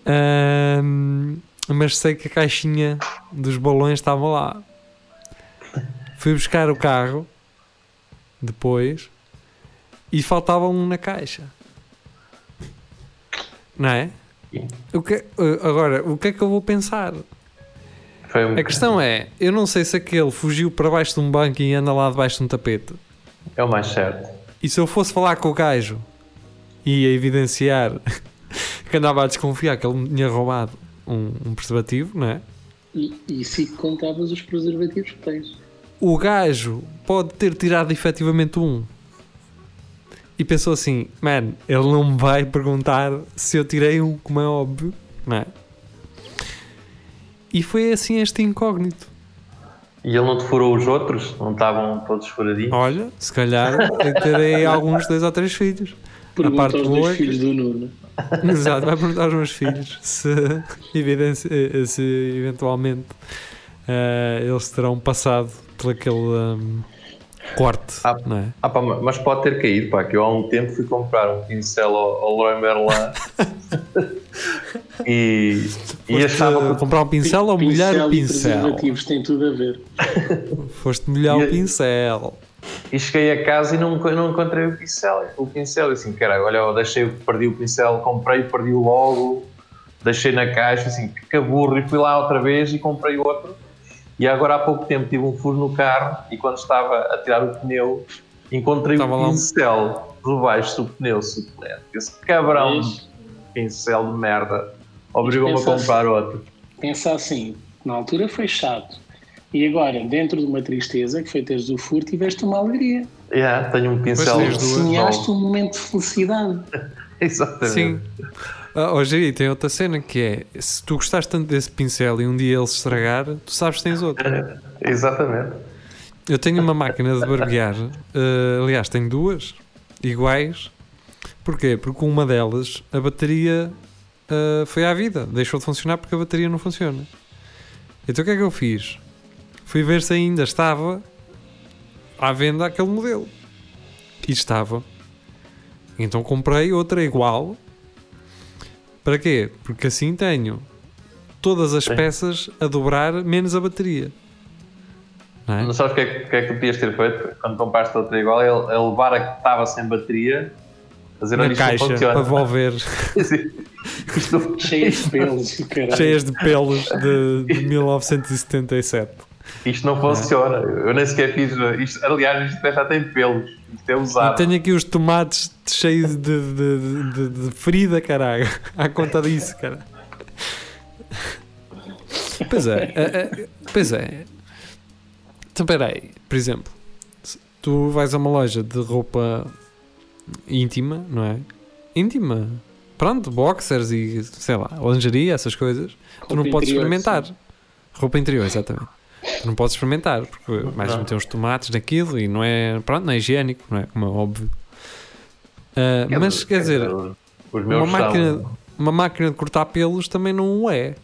Um, mas sei que a caixinha dos balões estava lá. Fui buscar o carro depois e faltava um na caixa. Não é? O que, agora, o que é que eu vou pensar? Um a questão é, eu não sei se aquele fugiu para baixo de um banco e anda lá debaixo de um tapete. É o mais certo. E se eu fosse falar com o gajo e a evidenciar que andava a desconfiar que ele me tinha roubado um, um preservativo, não é? E, e se contavas os preservativos que tens? O gajo pode ter tirado efetivamente um e pensou assim: man, ele não me vai perguntar se eu tirei um, como é óbvio, não é? E foi assim este incógnito. E ele não te furou os outros? Não estavam todos furadinhos? Olha, se calhar eu terei alguns dois ou três filhos. Pergunta a parte aos dois filhos do Nuno. Exato, vai perguntar aos meus filhos se, se eventualmente uh, eles terão passado por aquele um, corte. Ah, não é? ah, pá, mas pode ter caído, pá, que eu há um tempo fui comprar um pincel ao, ao Leroy Merlin e, e achava comprar um pincel ou molhar o pincel? Os têm tudo a ver. Foste molhar e, o pincel. E cheguei a casa e não, não encontrei o pincel. O pincel, assim, cara, olha, eu deixei, perdi o pincel, comprei, perdi o logo, deixei na caixa, assim, que burro, e fui lá outra vez e comprei outro. E agora há pouco tempo tive um furo no carro e quando estava a tirar o pneu, encontrei estava um pincel um... debaixo do pneu suplente. Esse cabrão de pincel de merda obrigou-me a comprar assim, outro. Pensa assim, na altura foi chato e agora, dentro de uma tristeza, que foi teres o furo, tiveste uma alegria. Yeah, tenho um pincel. Sonhaste um momento de felicidade. Exatamente. Sim. Ah, hoje aí tem outra cena que é: se tu gostaste tanto desse pincel e um dia ele se estragar, tu sabes que tens outro. Exatamente. Eu tenho uma máquina de barbear, uh, aliás, tenho duas iguais. Porquê? Porque uma delas, a bateria uh, foi à vida, deixou de funcionar porque a bateria não funciona. Então o que é que eu fiz? Fui ver se ainda estava à venda aquele modelo. E estava. Então comprei outra igual. Para quê? Porque assim tenho todas as Sim. peças a dobrar, menos a bateria. Não, é? não sabes o que, é, que, é que tu podias ter feito quando compraste outra igual? É, é levar a que estava sem bateria, fazer Na caixa para devolver. Cheias de pelos, caralho. Cheias de pelos de, de 1977. Isto não funciona. Eu nem sequer fiz. Isto, aliás, isto já tem pelos. Isto é usado. Eu tenho aqui os tomates cheios de, de, de, de ferida, caralho. À conta disso, cara. Pois é, é, é, pois é. Então, peraí, por exemplo, tu vais a uma loja de roupa íntima, não é? Íntima. Pronto, boxers e sei lá, lingerie, essas coisas. Roupa tu não podes experimentar. Sim. Roupa interior, exatamente. Tu não podes experimentar, porque mais meter uns tomates naquilo e não é, pronto, não é higiênico, não é? Como é óbvio. Uh, mas quer dizer, uma máquina, uma máquina de cortar pelos também não o é.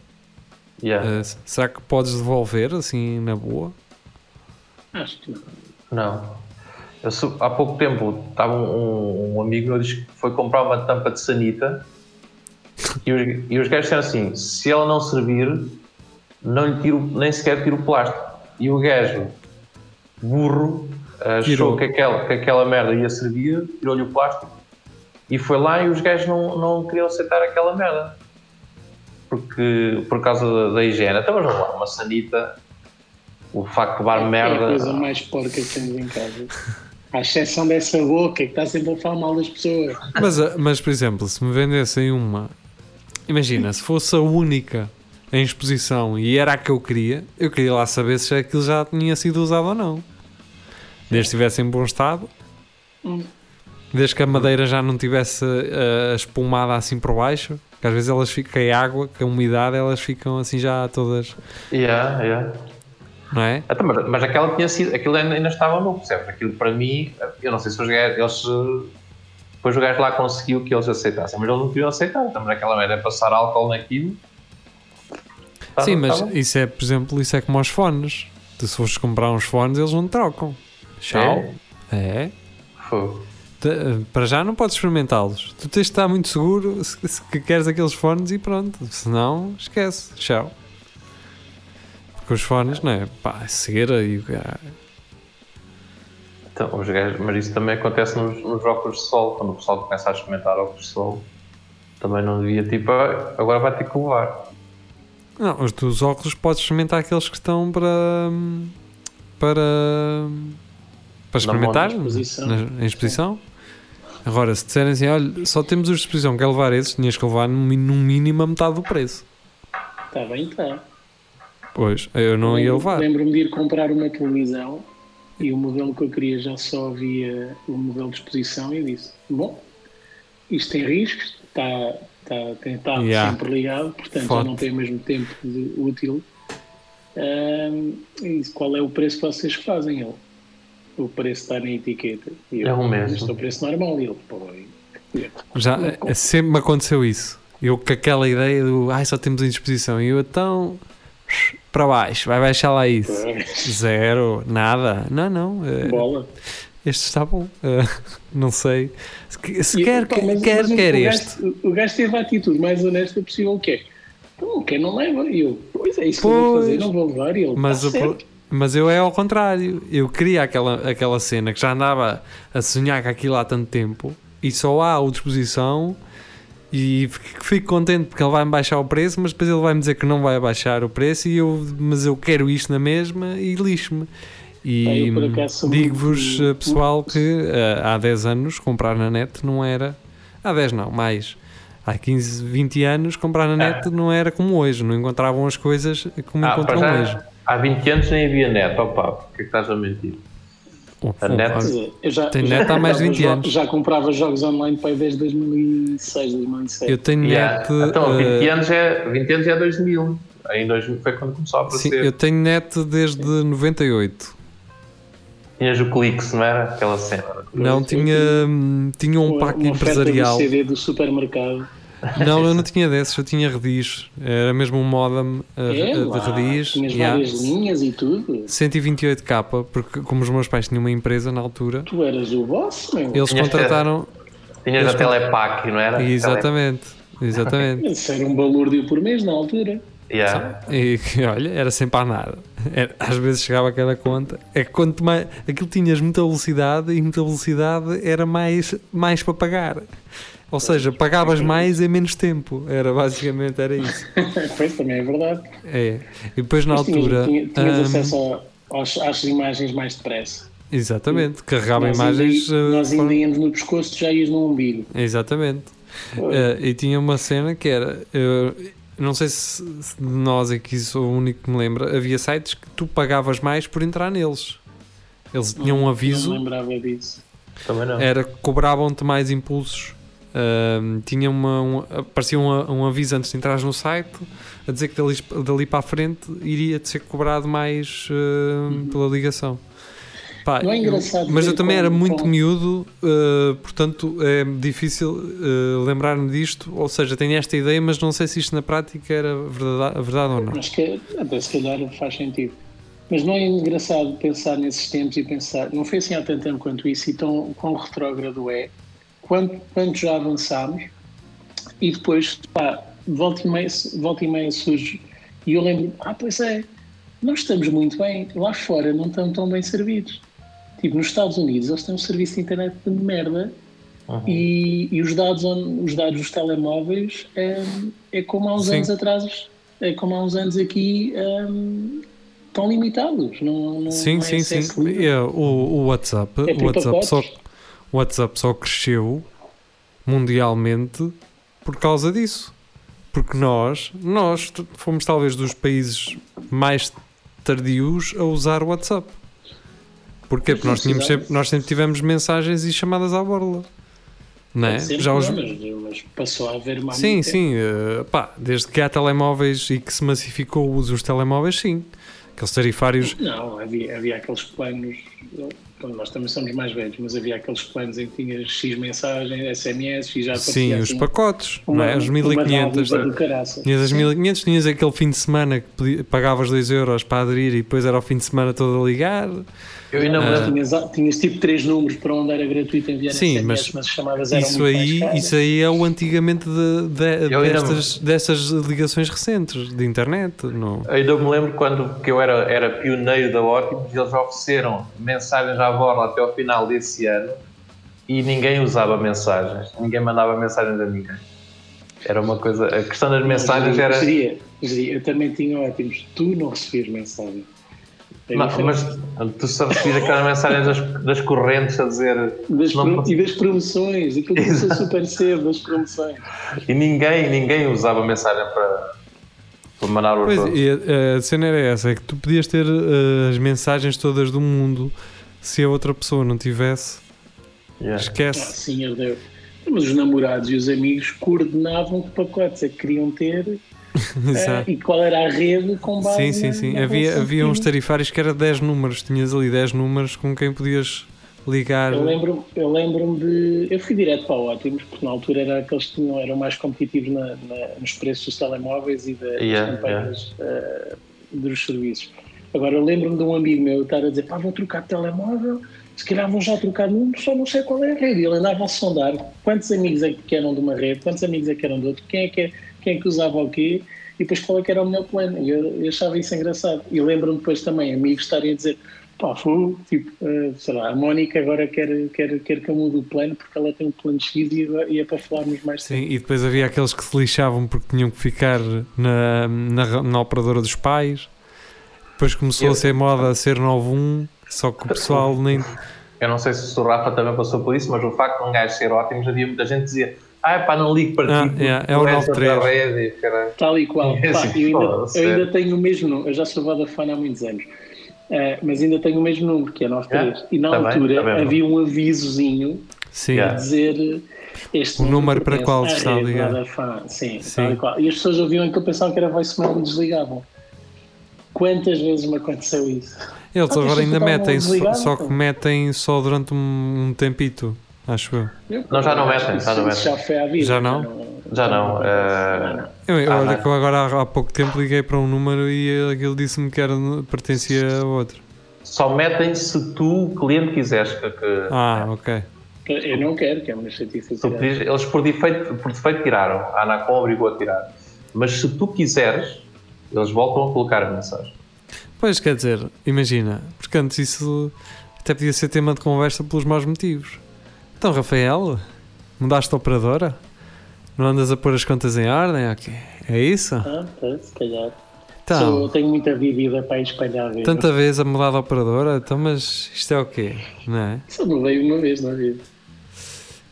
Yeah. Uh, será que podes devolver assim na boa? Acho que não. Eu, há pouco tempo estava um, um, amigo meu disse que foi comprar uma tampa de sanita e os, e os gajos disseram assim: se ela não servir, não lhe tiro, nem sequer tiro o plástico. E o gajo, burro, achou que aquela, que aquela merda ia servir, tirou-lhe o plástico e foi lá e os gajos não, não queriam aceitar aquela merda. Porque, por causa da, da higiene. Então vamos lá, uma sanita, o facto de levar é, merda. É a coisa mais porca que temos em casa. À exceção dessa boca que está sempre a falar mal das pessoas. Mas, mas, por exemplo, se me vendessem uma. Imagina, se fosse a única em exposição e era a que eu queria, eu queria lá saber se aquilo já tinha sido usado ou não. Desde que estivesse em bom estado, hum. desde que a madeira já não tivesse uh, espumada assim por baixo, que às vezes elas ficam em água, com a umidade, elas ficam assim já todas. Yeah, yeah. Não é? Então, mas, mas aquela tinha sido, aquilo ainda, estava novo, percebes? Aquilo para mim, eu não sei se os gajos, eles, depois o gajo lá conseguiu que eles aceitassem, mas eles não queriam aceitar, também aquela merda é passar álcool naquilo Sim, mas tá isso é, por exemplo, isso é como aos fones. Tu, se fores comprar uns fones, eles não trocam. Tchau. É. é. Para já não podes experimentá-los. Tu tens de estar muito seguro se, se queres aqueles fones e pronto. Senão, esquece. Tchau. Porque os fones, não é? Pá, cera e o Então, os gajos, mas isso também acontece nos, nos óculos de sol, quando o pessoal começa a experimentar óculos de sol. Também não devia, tipo, ah, agora vai ter que levar. Não, os dos óculos podes experimentar aqueles que estão para. para. para experimentar na exposição. Na, em exposição. Agora, se disserem assim, olha, só temos os de exposição, quer levar esses, tinhas que levar no, no mínimo a metade do preço. Está bem, está. Pois, eu não ia levar. Lembro-me de ir comprar uma televisão e o modelo que eu queria já só havia o modelo de exposição e disse, bom, isto tem riscos, está, está, tem estado yeah. sempre ligado, portanto Foto. já não tem o mesmo tempo de útil. Um, e qual é o preço que vocês fazem? Ele, o preço está na etiqueta. E eu, é o mesmo. Este é o preço normal. E ele, pô, já é, sempre me aconteceu isso. Eu com aquela ideia do ai, só temos em disposição. E eu então para baixo, vai baixar lá isso. Zero, nada. Não, não. É, Bola. Este está bom. Uh, não sei. Se, quer, pá, mas, quer, mas quer o este. Gajo, o gajo teve a atitude mais honesta possível. O que é? Então, quer não leva. E eu, pois é isso pois, que eu vou fazer, não vou levar. E ele, mas, tá o, mas eu é ao contrário. Eu queria aquela, aquela cena que já andava a sonhar com aquilo há tanto tempo e só há a disposição e fico contente porque ele vai-me baixar o preço, mas depois ele vai-me dizer que não vai baixar o preço, e eu, mas eu quero isto na mesma e lixo-me. E digo-vos. Eh, pessoal, que uh, há 10 anos comprar na net não era. Há 10 não, mais. Há 15, 20 anos comprar na net ah. não era como hoje, não encontravam as coisas como ah, encontram já, hoje. Há 20 anos nem havia net, opa, porque é que estás a mentir? a net, eu já, tem net há mais de 20 anos. Já comprava jogos online para desde 2006, 2007. Eu tenho yeah. net. Então, 20 uh, anos é, 20 anos é 2000. Em 2000 foi quando começou a aparecer. Sim, eu tenho net desde 98. Tinhas o Clix, não era? Aquela cena. Não, tinha, tinha um pack uma empresarial. Do CD do supermercado. Não, eu não tinha desses, eu tinha redis. Era mesmo um modem é, de lá, redis. Tinhas yeah. várias linhas e tudo. 128k, porque como os meus pais tinham uma empresa na altura. Tu eras o boss, meu. Eles tinhas contrataram. Tinhas eles a Telepac, não era? Exatamente, exatamente. Isso era um balúrdio por mês na altura. Yeah. E olha, era sempre a nada. Era, às vezes chegava aquela conta. É que quanto mais. Aquilo tinhas muita velocidade e muita velocidade era mais, mais para pagar. Ou seja, pagavas mais em menos tempo. Era basicamente era isso. pois também é verdade. É. E depois na Mas altura. Tinhas, tinhas um, acesso aos, às imagens mais depressa. Exatamente, carregava nós imagens. Ainda, nós ainda íamos no pescoço, já ias no umbigo. Exatamente. Uh, e tinha uma cena que era. Uh, não sei se, se de nós aqui sou o único que me lembra. Havia sites que tu pagavas mais por entrar neles. Eles tinham um aviso. Não lembrava disso. Também não. Era cobravam-te mais impulsos Uh, tinha uma, um, aparecia um, um, aviso antes de entrar no site a dizer que dali, dali para a frente iria ser cobrado mais uh, uhum. pela ligação. Pá, não é engraçado. Eu, mas eu também como, era muito como... miúdo, uh, portanto é difícil uh, lembrar-me disto. Ou seja, tenho esta ideia, mas não sei se isto na prática era verdade, verdade ou não. Acho que até se calhar faz sentido. Mas não é engraçado pensar nesses tempos e pensar, não foi assim há tanto tempo quanto isso, e tão quão retrógrado é quanto, quanto já avançámos e depois, pá, volta e meia, volta e meia surge. E eu lembro, ah, pois é, nós estamos muito bem, lá fora não estão tão bem servidos. Tipo, nos Estados Unidos eles têm um serviço de internet de merda uhum. e, e, os, dados os dados dos telemóveis é, é como há uns Sim. anos atrás, é como há uns anos aqui um, estão limitados. Não, não, sim, não é sim, sim. É, o, o WhatsApp, é o WhatsApp só o WhatsApp só cresceu mundialmente por causa disso. Porque nós, nós fomos talvez dos países mais tardios a usar o WhatsApp. Porquê? Porque nós, tínhamos sempre, nós sempre tivemos mensagens e chamadas à borla. Não é? Já os... mas passou a haver mais. Sim, sim. Uh, pá, desde que há telemóveis e que se massificou o uso dos telemóveis, sim. Aqueles tarifários. Não, havia, havia aqueles planos nós também somos mais velhos, mas havia aqueles planos em que tinhas X mensagens, SMS e já Sim, os assim, pacotes, uma, não é? Os 1500. Tinhas as 1500, tinhas aquele fim de semana que pagavas 2 euros para aderir e depois era o fim de semana todo a ligar. Eu ainda ah. tinhas, tinhas tipo três números para onde era gratuito enviar Sim, SMS, mas, mas as chamadas eram isso aí, Isso aí é o antigamente de, de, destas, dessas ligações recentes de internet. Não. Eu ainda me lembro quando que eu era, era pioneiro da Ótimos e eles ofereceram mensagens à à borla até ao final desse ano e ninguém usava mensagens, ninguém mandava mensagens a ninguém. Era uma coisa. A questão das mensagens era. eu também tinha ótimos. Tu não recebias mensagem. Mas, mas, tu só recebias aquelas mensagens das, das correntes a dizer. Das não... E das promoções, aquilo começou super cedo, das promoções. E ninguém, ninguém usava mensagem para, para mandar o Pois, e a, a, cena era essa: é que tu podias ter uh, as mensagens todas do mundo se a outra pessoa não tivesse. Yeah. Esquece. Ah. Mas os namorados e os amigos coordenavam que pacotes é que queriam ter Uh, e qual era a rede com base Sim, sim, sim. Na, na havia, havia uns tarifários que era 10 números, tinhas ali 10 números com quem podias ligar. Eu lembro-me eu lembro de. Eu fui direto para o Ótimos, porque na altura era aqueles que tinham, eram mais competitivos na, na, nos preços dos telemóveis e das yeah, campanhas yeah. Uh, dos serviços. Agora eu lembro-me de um amigo meu estar a dizer: pá, vou trocar de telemóvel, se calhar vão já trocar número, só não sei qual é a rede. Ele andava a sondar quantos amigos é que eram de uma rede, quantos amigos é que eram de outro, quem é que quem é que usava o quê e depois qual é que era o melhor plano. E eu, eu achava isso engraçado. E lembro-me depois também amigos estarem a dizer pá, foi, tipo, uh, sei lá, a Mónica agora quer, quer, quer que eu mude o plano porque ela tem um plano X e, e é para falarmos mais Sim, tempo. e depois havia aqueles que se lixavam porque tinham que ficar na, na, na operadora dos pais. Depois começou eu, a ser moda a ser 9-1, só que o pessoal nem. Eu não sei se o Rafa também passou por isso, mas o facto de um gajo ser ótimo, havia muita gente que dizia ah, pá, não ligo para ah, ti. Yeah, é o 93. Tal e qual. É assim, eu, ainda, eu ainda tenho o mesmo número. Eu já sou Vodafone há muitos anos. Uh, mas ainda tenho o mesmo número, que é 93. Yeah, e na tá altura bem, tá bem, havia um avisozinho Sim. a dizer este o número para qual está a ligar. Sim, Sim. Tal e, qual. e as pessoas ouviam que eu pensava que era voicemail e desligavam. Quantas vezes me aconteceu isso? Eles ah, agora ainda metem, só, só que metem só durante um, um tempito acho eu. Não, já não metem, já não metem. Já foi à vida. Já não? Já não. Uh... Eu, eu, ah, olha que eu agora há, há, pouco tempo liguei para um número e aquele disse-me que era, pertencia a outro. Só metem se tu, o cliente, quiseres que, que... Ah, ok. Eu não quero, que é uma chatice. Eles por defeito, por defeito tiraram, a Anacom obrigou a tirar. Mas se tu quiseres, eles voltam a colocar a mensagem. Pois, quer dizer, imagina, porque antes isso até podia ser tema de conversa pelos maus motivos. Então, Rafael, mudaste de operadora? Não andas a pôr as contas em ordem? Okay. É isso? Ah, tá, se calhar. Então, Sou, tenho muita vida para espalhar. Mesmo. Tanta vez a mudar de operadora, então, mas isto é o quê? Não é? Só mudei uma vez na vida.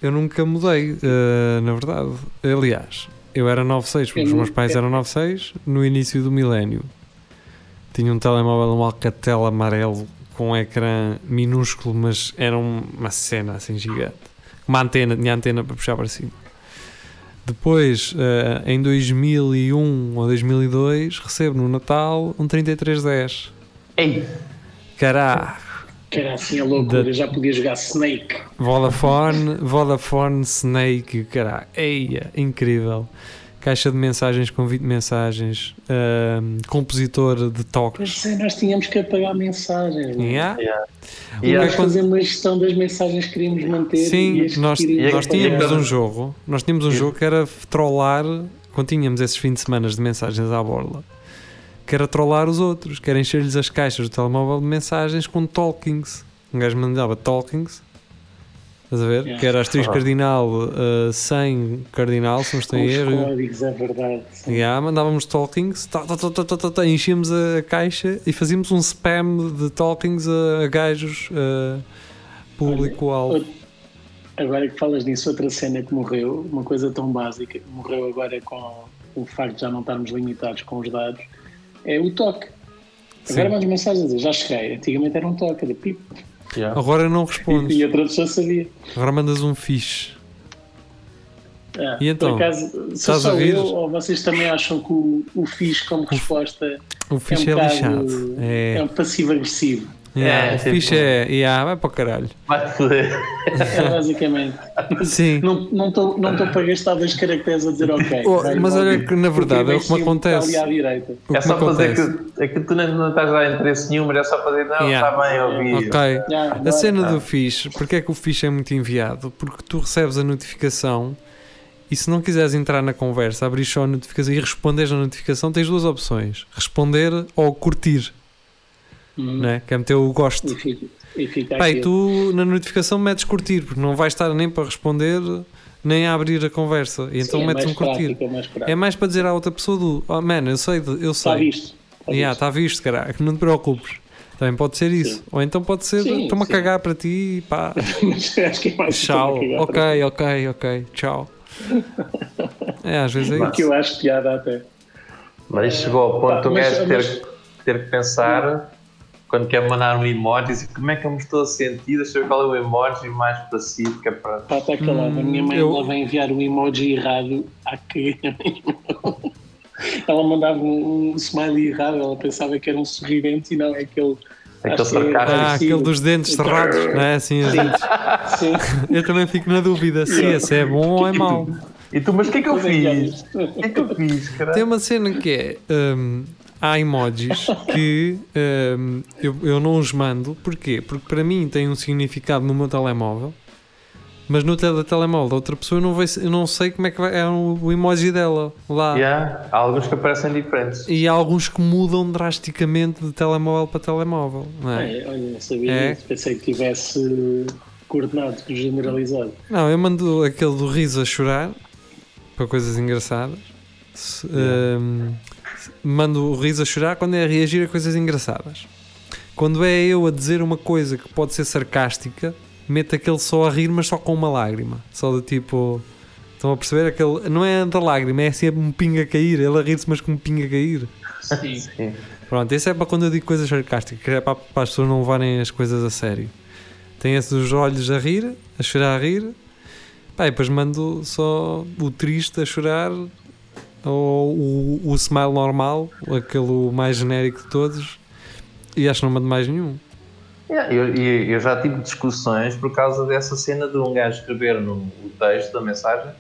Eu nunca mudei, uh, na verdade. Aliás, eu era 96, porque os meus pais eram 96 no início do milénio. Tinha um telemóvel, um Alcatel amarelo com um ecrã minúsculo, mas era uma cena assim gigante. Uma antena, tinha antena para puxar para cima. Depois, uh, em 2001 ou 2002, recebo no Natal um 3310. Ei! Caraca! Que era assim a loucura, da... já podia jogar Snake. Vodafone, Vodafone Snake, caraca, eia, incrível caixa de mensagens com 20 mensagens, uh, compositor de toques. Mas nós tínhamos que apagar mensagens. Yeah. Yeah. E yeah. fazer uma gestão das mensagens que queríamos manter. Sim, nós, nós tínhamos um jogo, nós tínhamos um jogo que era trollar, quando tínhamos esses fins de semana de mensagens à borla, que era trollar os outros, que era encher-lhes as caixas do telemóvel de mensagens com talkings. Um gajo mandava talkings Estás a ver? Yeah. Que era asterisco cardinal uh, sem cardinal, se não estou em erro. códigos, é verdade. Yeah, mandávamos talkings, tá, tá, tá, tá, enchíamos a caixa e fazíamos um spam de talkings a, a gajos uh, público-alvo. Agora que falas nisso, outra cena que morreu, uma coisa tão básica, morreu agora com o facto de já não estarmos limitados com os dados, é o toque. Agora mais mensagens a dizer, já cheguei. Antigamente era um toque, era pip Yeah. Agora não respondes. E, e a tradução sabia. Agora mandas um fixe. Ah, e então, por acaso, estás a ver? Eu, ou vocês também acham que o, o fixe como resposta o fixe é, um é lixado. É, é um passivo-agressivo. Yeah, é, o tipo, fixe é. Yeah, vai para o caralho. Vai foder. É, basicamente. Sim. Não estou não não para gastar dois caracteres a dizer ok. Oh, mas olha que na verdade é o que me acontece. é só para dizer que, é que tu não, não estás a dar interesse nenhum, mas é só para dizer não, yeah. está bem, ouvi. Ok. Yeah, a cena do fixe, porque é que o fixe é muito enviado? Porque tu recebes a notificação. E se não quiseres entrar na conversa, abrir só a notificação e responderes na notificação, tens duas opções: responder ou curtir. Uhum. Né? Que é meter o gosto. E fica Pai, tu na notificação metes curtir, porque não vais estar nem para responder nem a abrir a conversa. E então Sim, é metes mais um curtir. prático, é mais. É mais para dizer à outra pessoa do oh, man, eu sei, eu sei. Está visto. Está Yeah, visto. está visto, caraca, não te preocupes. Também pode ser isso. Sim. Ou então pode ser, estou-me a cagar para ti, pá, acho que é mais tchau. Ok, ok, ok, tchau. É, às vezes é isso. Que eu acho piada até. Mas chegou ao ponto Pá, do mas- gajo ter, mas- ter que pensar quando quer mandar um emoji, dizer, como é que eu me estou a sentir, deixa eu ver qual é o emoji mais que é para. Pá, está calado. a minha mãe eu- ela vai enviar um emoji errado à que. ela mandava um, um smiley errado, ela pensava que era um sorridente e não é aquele. Aquele é sarcasmo. Ah, aquele dos dentes cerrados, não é? Assim, os dentes. Sim. Eu também fico na dúvida se esse é bom ou é mau. E tu, mas o que é que eu é há fiz? O que é que eu fiz, Tem caralho? uma cena que é. hum, há emojis que hum, eu, eu não os mando. Porquê? Porque para mim tem um significado no meu telemóvel, mas no tele telemóvel da outra pessoa eu não, vejo, eu não sei como é que vai, é o, o emoji dela lá. Yeah, há alguns que aparecem diferentes. E há alguns que mudam drasticamente de telemóvel para telemóvel. Não, é? É, olha, não sabia É. Pensei que tivesse coordenado, generalizado. não, eu mando aquele do riso a chorar para coisas engraçadas. Se- hum, se- mando o riso a chorar quando é a reagir a coisas engraçadas. Quando é eu a dizer uma coisa que pode ser sarcástica, meto aquele só a rir, mas só com uma lágrima. Só do tipo. Estão a perceber? Aquele, não é da lágrima, é assim um pingo a cair. Ele a rir-se, mas com um pingo a cair. Sim. Sim. Pronto, esse é para quando eu digo coisas sarcásticas, que é para, para as pessoas não levarem as coisas a sério. Tem esse dos olhos a rir, a chorar a rir. Pá, e depois mando só o triste a chorar, ou o, o smile normal, aquele mais genérico de todos. E acho que não mando mais nenhum. Yeah, eu, e eu já tive discussões por causa dessa cena de um gajo escrever no o texto da mensagem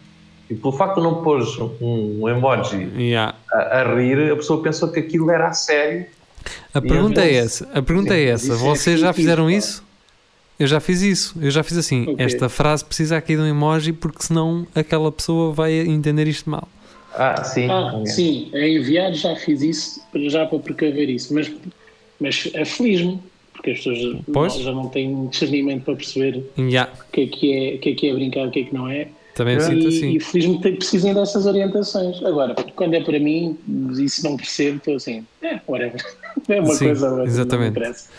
e pelo facto de não pôr um, emoji Yeah. a, a rir, a pessoa pensou que aquilo era a sério. A pergunta é essa. A pergunta é essa. é Vocês já fizeram isso? Eu já fiz isso. Eu já fiz assim. O quê? Esta frase precisa aqui de um emoji porque senão aquela pessoa vai entender isto mal. Ah, sim. Ah, sim, a enviar já fiz isso, já para precaver isso, mas, mas aflige-me, porque as pessoas Pois. já não têm discernimento para perceber Yeah. o que é que é, o que é, que é brincar, o que é que não é. Também me É. sinto E, assim. e felizmente te- precisem dessas orientações. Agora, quando é para mim, isso não percebo, estou assim, é, whatever. É uma Sim, coisa, outra, exatamente. Não me interessa.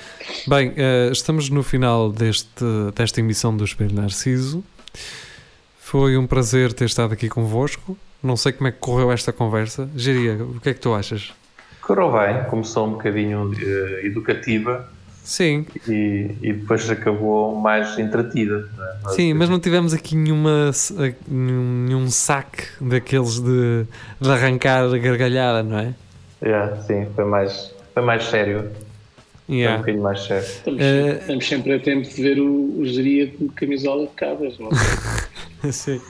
Bem, eh, estamos no final deste, desta emissão do Espelho Narciso. Foi um prazer ter estado aqui convosco. Não sei como é que correu esta conversa. Geria, o que é que tu achas? Correu bem, começou um bocadinho eh, educativa Sim, e, e depois acabou mais entretida. né? sim, mas não tivemos aqui nenhuma, nenhum, nenhum saque daqueles de, de arrancar gargalhada, não é? Yeah, sim, foi mais, foi mais sério. Foi um Yeah. bocadinho mais sério. Estamos, Eh, estamos sempre a tempo de ver o, o geria de camisola de cabras. Não? é? Sim.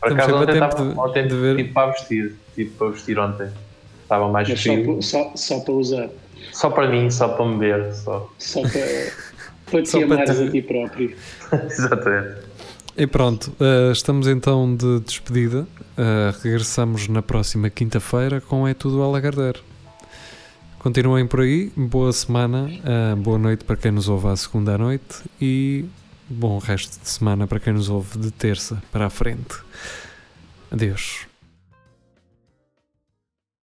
Por acaso ontem, tempo estava, de- ontem de ver. tive para vestir, tive para vestir ontem. Estava mais Mas só, frio. pa- só, só para usar, Só para mim, só para me ver. Só. só para, para te Só para amares te- a ti próprio. Exatamente. E pronto, eh, estamos então de despedida. Eh, regressamos na próxima quinta-feira com É Tudo Alagardeiro. Continuem por aí, boa semana, eh, boa noite para quem nos ouve à segunda à noite e bom resto de semana para quem nos ouve de terça para a frente. Adeus.